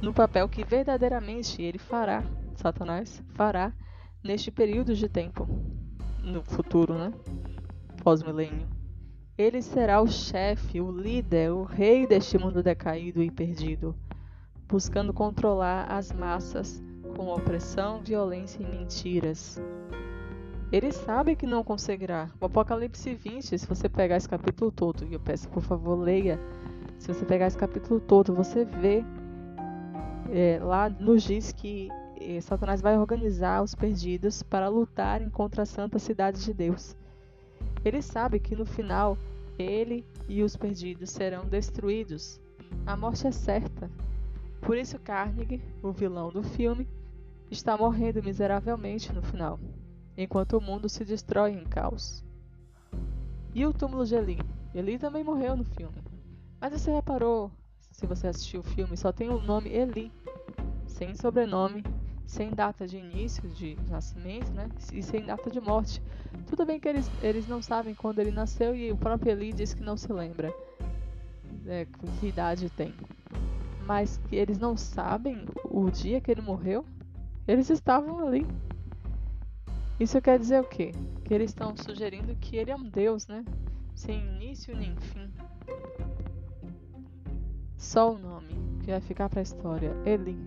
No papel que verdadeiramente ele fará, Satanás fará neste período de tempo, no futuro, né? Pós-milênio. Ele será o chefe, o líder, o rei deste mundo decaído e perdido, buscando controlar as massas com opressão, violência e mentiras. Ele sabe que não conseguirá. O Apocalipse 20, se você pegar esse capítulo todo, e eu peço por favor, leia. Se você pegar esse capítulo todo, você vê é, lá nos diz que é, Satanás vai organizar os perdidos para lutarem contra a santa cidade de Deus. Ele sabe que no final ele e os perdidos serão destruídos. A morte é certa. Por isso Carnegie, o vilão do filme, está morrendo miseravelmente no final, enquanto o mundo se destrói em caos. E o túmulo de Eli? Eli também morreu no filme. Mas você reparou, se você assistiu o filme, só tem o nome Eli, sem sobrenome sem data de início de nascimento, né? E sem data de morte. Tudo bem que eles, eles não sabem quando ele nasceu e o próprio Eli diz que não se lembra né, que idade tem. Mas que eles não sabem o dia que ele morreu, eles estavam ali. Isso quer dizer o quê? Que eles estão sugerindo que ele é um Deus, né? Sem início nem fim. Só o nome que vai ficar para a história: Eli.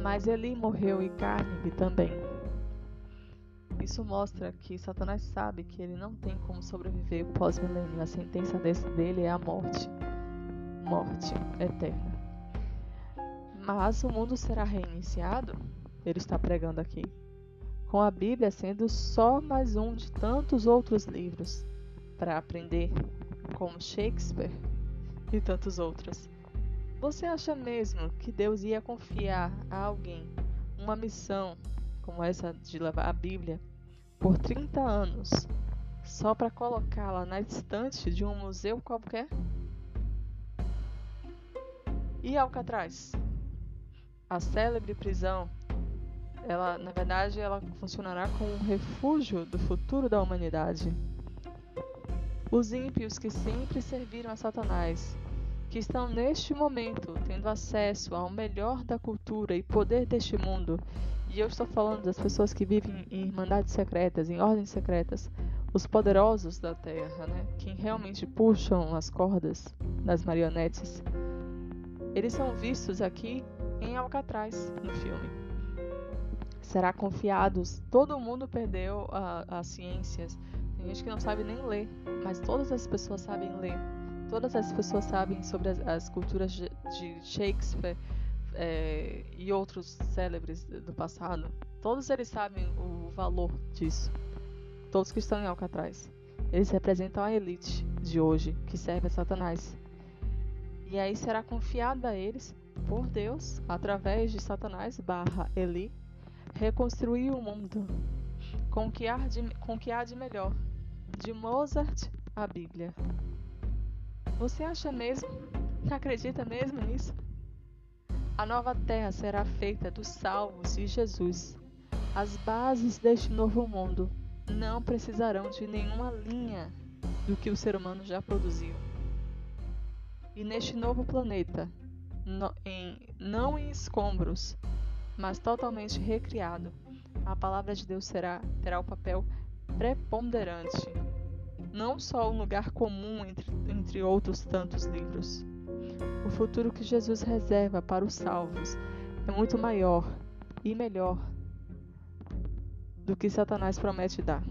Mas Eli morreu e Carnegie também. Isso mostra que Satanás sabe que ele não tem como sobreviver pós-milênio. A sentença desse dele é a morte. Morte eterna. Mas o mundo será reiniciado, ele está pregando aqui, com a Bíblia sendo só mais um de tantos outros livros para aprender, como Shakespeare e tantos outros. Você acha mesmo que Deus ia confiar a alguém uma missão como essa de levar a Bíblia por 30 anos só para colocá-la na estante de um museu qualquer? E Alcatraz? A célebre prisão, ela, na verdade, ela funcionará como um refúgio do futuro da humanidade. Os ímpios que sempre serviram a Satanás, que estão neste momento tendo acesso ao melhor da cultura e poder deste mundo, e eu estou falando das pessoas que vivem em irmandades secretas, em ordens secretas, os poderosos da Terra, né, que realmente puxam as cordas das marionetes, eles são vistos aqui em Alcatraz no filme. Será confiados. Todo mundo perdeu as ciências. Tem gente que não sabe nem ler, mas todas as pessoas sabem ler. Todas as pessoas sabem sobre as, as culturas de, de Shakespeare é, e outros célebres do passado. Todos eles sabem o valor disso todos que estão em Alcatraz. Eles representam a elite de hoje que serve a Satanás. E aí será confiado a eles, por Deus, através de Satanás barra Eli, reconstruir o mundo com o que há de, com que há de melhor, de Mozart à Bíblia. Você acha mesmo? Acredita mesmo nisso? A nova terra será feita dos salvos de Jesus. As bases deste novo mundo não precisarão de nenhuma linha do que o ser humano já produziu. E neste novo planeta, no, em, não em escombros, mas totalmente recriado, a palavra de Deus será, terá o papel preponderante, não só um lugar comum entre, entre outros tantos livros. O futuro que Jesus reserva para os salvos é muito maior e melhor do que Satanás promete dar.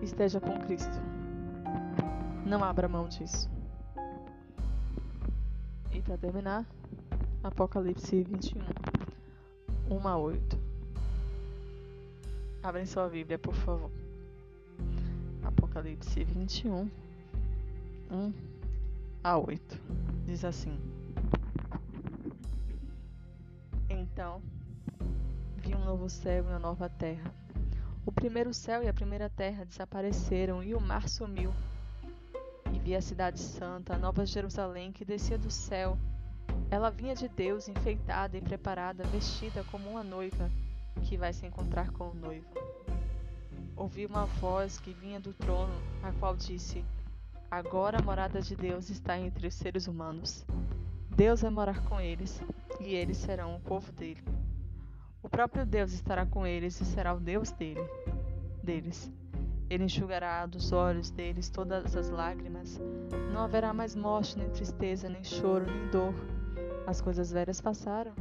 Esteja com Cristo. Não abra mão disso. Para terminar, Apocalipse 21, 1 a 8. Abrem sua Bíblia, por favor. Apocalipse 21, 1 a 8. Diz assim: Então vi um novo céu e uma nova terra. O primeiro céu e a primeira terra desapareceram e o mar sumiu. Vi a cidade santa, a nova Jerusalém, que descia do céu. Ela vinha de Deus, enfeitada e preparada, vestida como uma noiva que vai se encontrar com o noivo. Ouvi uma voz que vinha do trono, a qual disse: Agora a morada de Deus está entre os seres humanos. Deus vai morar com eles, e eles serão o povo dele. O próprio Deus estará com eles e será o Deus dele, deles. Ele enxugará dos olhos deles todas as lágrimas. Não haverá mais morte, nem tristeza, nem choro, nem dor. As coisas velhas passaram.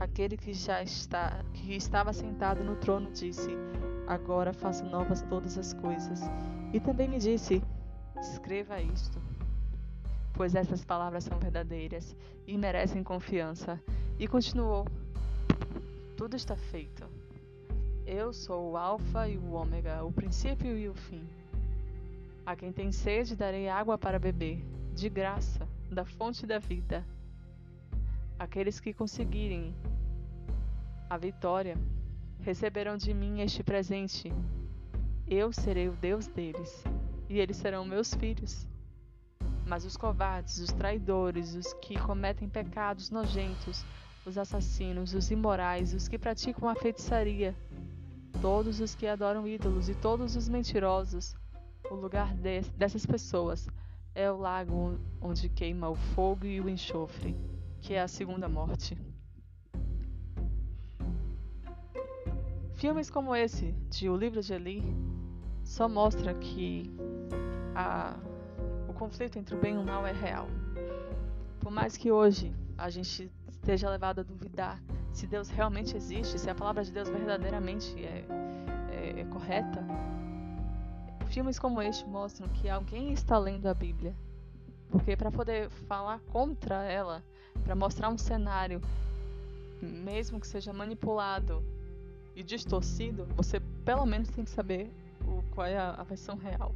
Aquele que já está, que estava sentado no trono disse: Agora faço novas todas as coisas. E também me disse: Escreva isto, pois essas palavras são verdadeiras e merecem confiança. E continuou: tudo está feito. Eu sou o Alfa e o Ômega, o princípio e o fim. A quem tem sede darei água para beber, de graça, da fonte da vida. Aqueles que conseguirem a vitória receberão de mim este presente. Eu serei o Deus deles, e eles serão meus filhos. Mas os covardes, os traidores, os que cometem pecados nojentos, os assassinos, os imorais, os que praticam a feitiçaria, todos os que adoram ídolos e todos os mentirosos. O lugar de, dessas pessoas é o lago onde queima o fogo e o enxofre, que é a segunda morte. Filmes como esse, de O Livro de Eli, só mostra que a, o conflito entre o bem e o mal é real. Por mais que hoje a gente esteja levado a duvidar se Deus realmente existe, se a palavra de Deus verdadeiramente é, é, é correta. Filmes como este mostram que alguém está lendo a Bíblia. Porque para poder falar contra ela, para mostrar um cenário, mesmo que seja manipulado e distorcido, você pelo menos tem que saber o, qual é a, a versão real.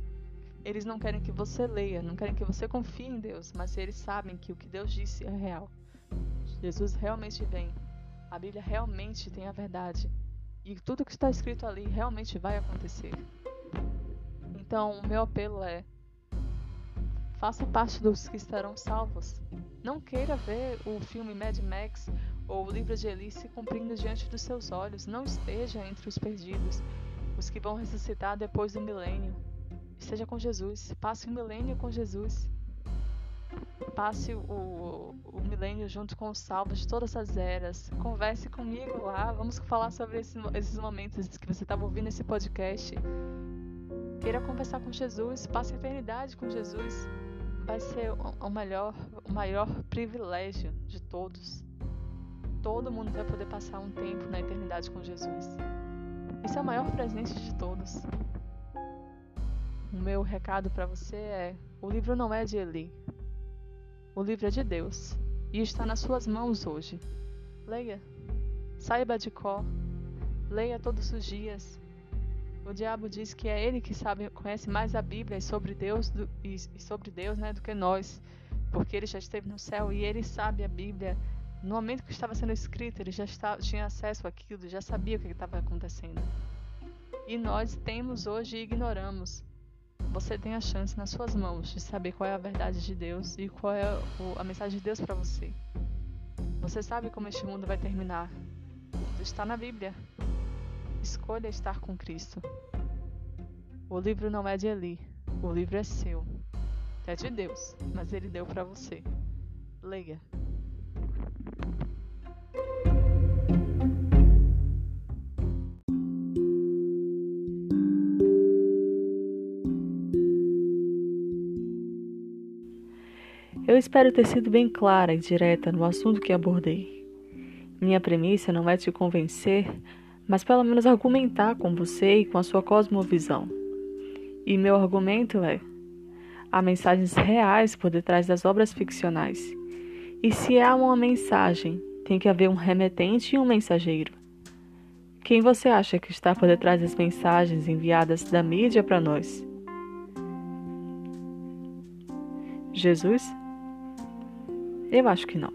Eles não querem que você leia, não querem que você confie em Deus, mas eles sabem que o que Deus disse é real. Jesus realmente vem. A Bíblia realmente tem a verdade. E tudo que está escrito ali realmente vai acontecer. Então, o meu apelo é: Faça parte dos que estarão salvos. Não queira ver o filme Mad Max ou o livro de Eli se cumprindo diante dos seus olhos. Não esteja entre os perdidos, os que vão ressuscitar depois do milênio. Esteja com Jesus. Passe o milênio com Jesus. Passe o, o milênio junto com os salvos de todas as eras. Converse comigo lá. Vamos falar sobre esse, esses momentos que você estava ouvindo esse podcast. Queira conversar com Jesus. Passe a eternidade com Jesus. Vai ser o, o, melhor, o maior privilégio de todos. Todo mundo vai poder passar um tempo na eternidade com Jesus. Esse é o maior presente de todos. O meu recado para você é: o livro não é de Eli, o livro é de Deus e está nas suas mãos hoje. Leia. Saiba de cor. Leia todos os dias. O diabo diz que é ele que sabe, conhece mais a Bíblia sobre Deus do, e, e sobre Deus, né, do que nós, porque ele já esteve no céu e ele sabe a Bíblia. No momento que estava sendo escrito, ele já está, tinha acesso àquilo, já sabia o que estava acontecendo. E nós temos hoje e ignoramos. Você tem a chance nas suas mãos de saber qual é a verdade de Deus e qual é a mensagem de Deus para você. Você sabe como este mundo vai terminar. Está na Bíblia. Escolha estar com Cristo. O livro não é de Eli, o livro é seu. É de Deus, mas ele deu para você. Leia. Espero ter sido bem clara e direta no assunto que abordei. Minha premissa não é te convencer, mas pelo menos argumentar com você e com a sua cosmovisão. E meu argumento é: há mensagens reais por detrás das obras ficcionais. E se há uma mensagem, tem que haver um remetente e um mensageiro. Quem você acha que está por detrás das mensagens enviadas da mídia para nós? Jesus? Eu acho que não.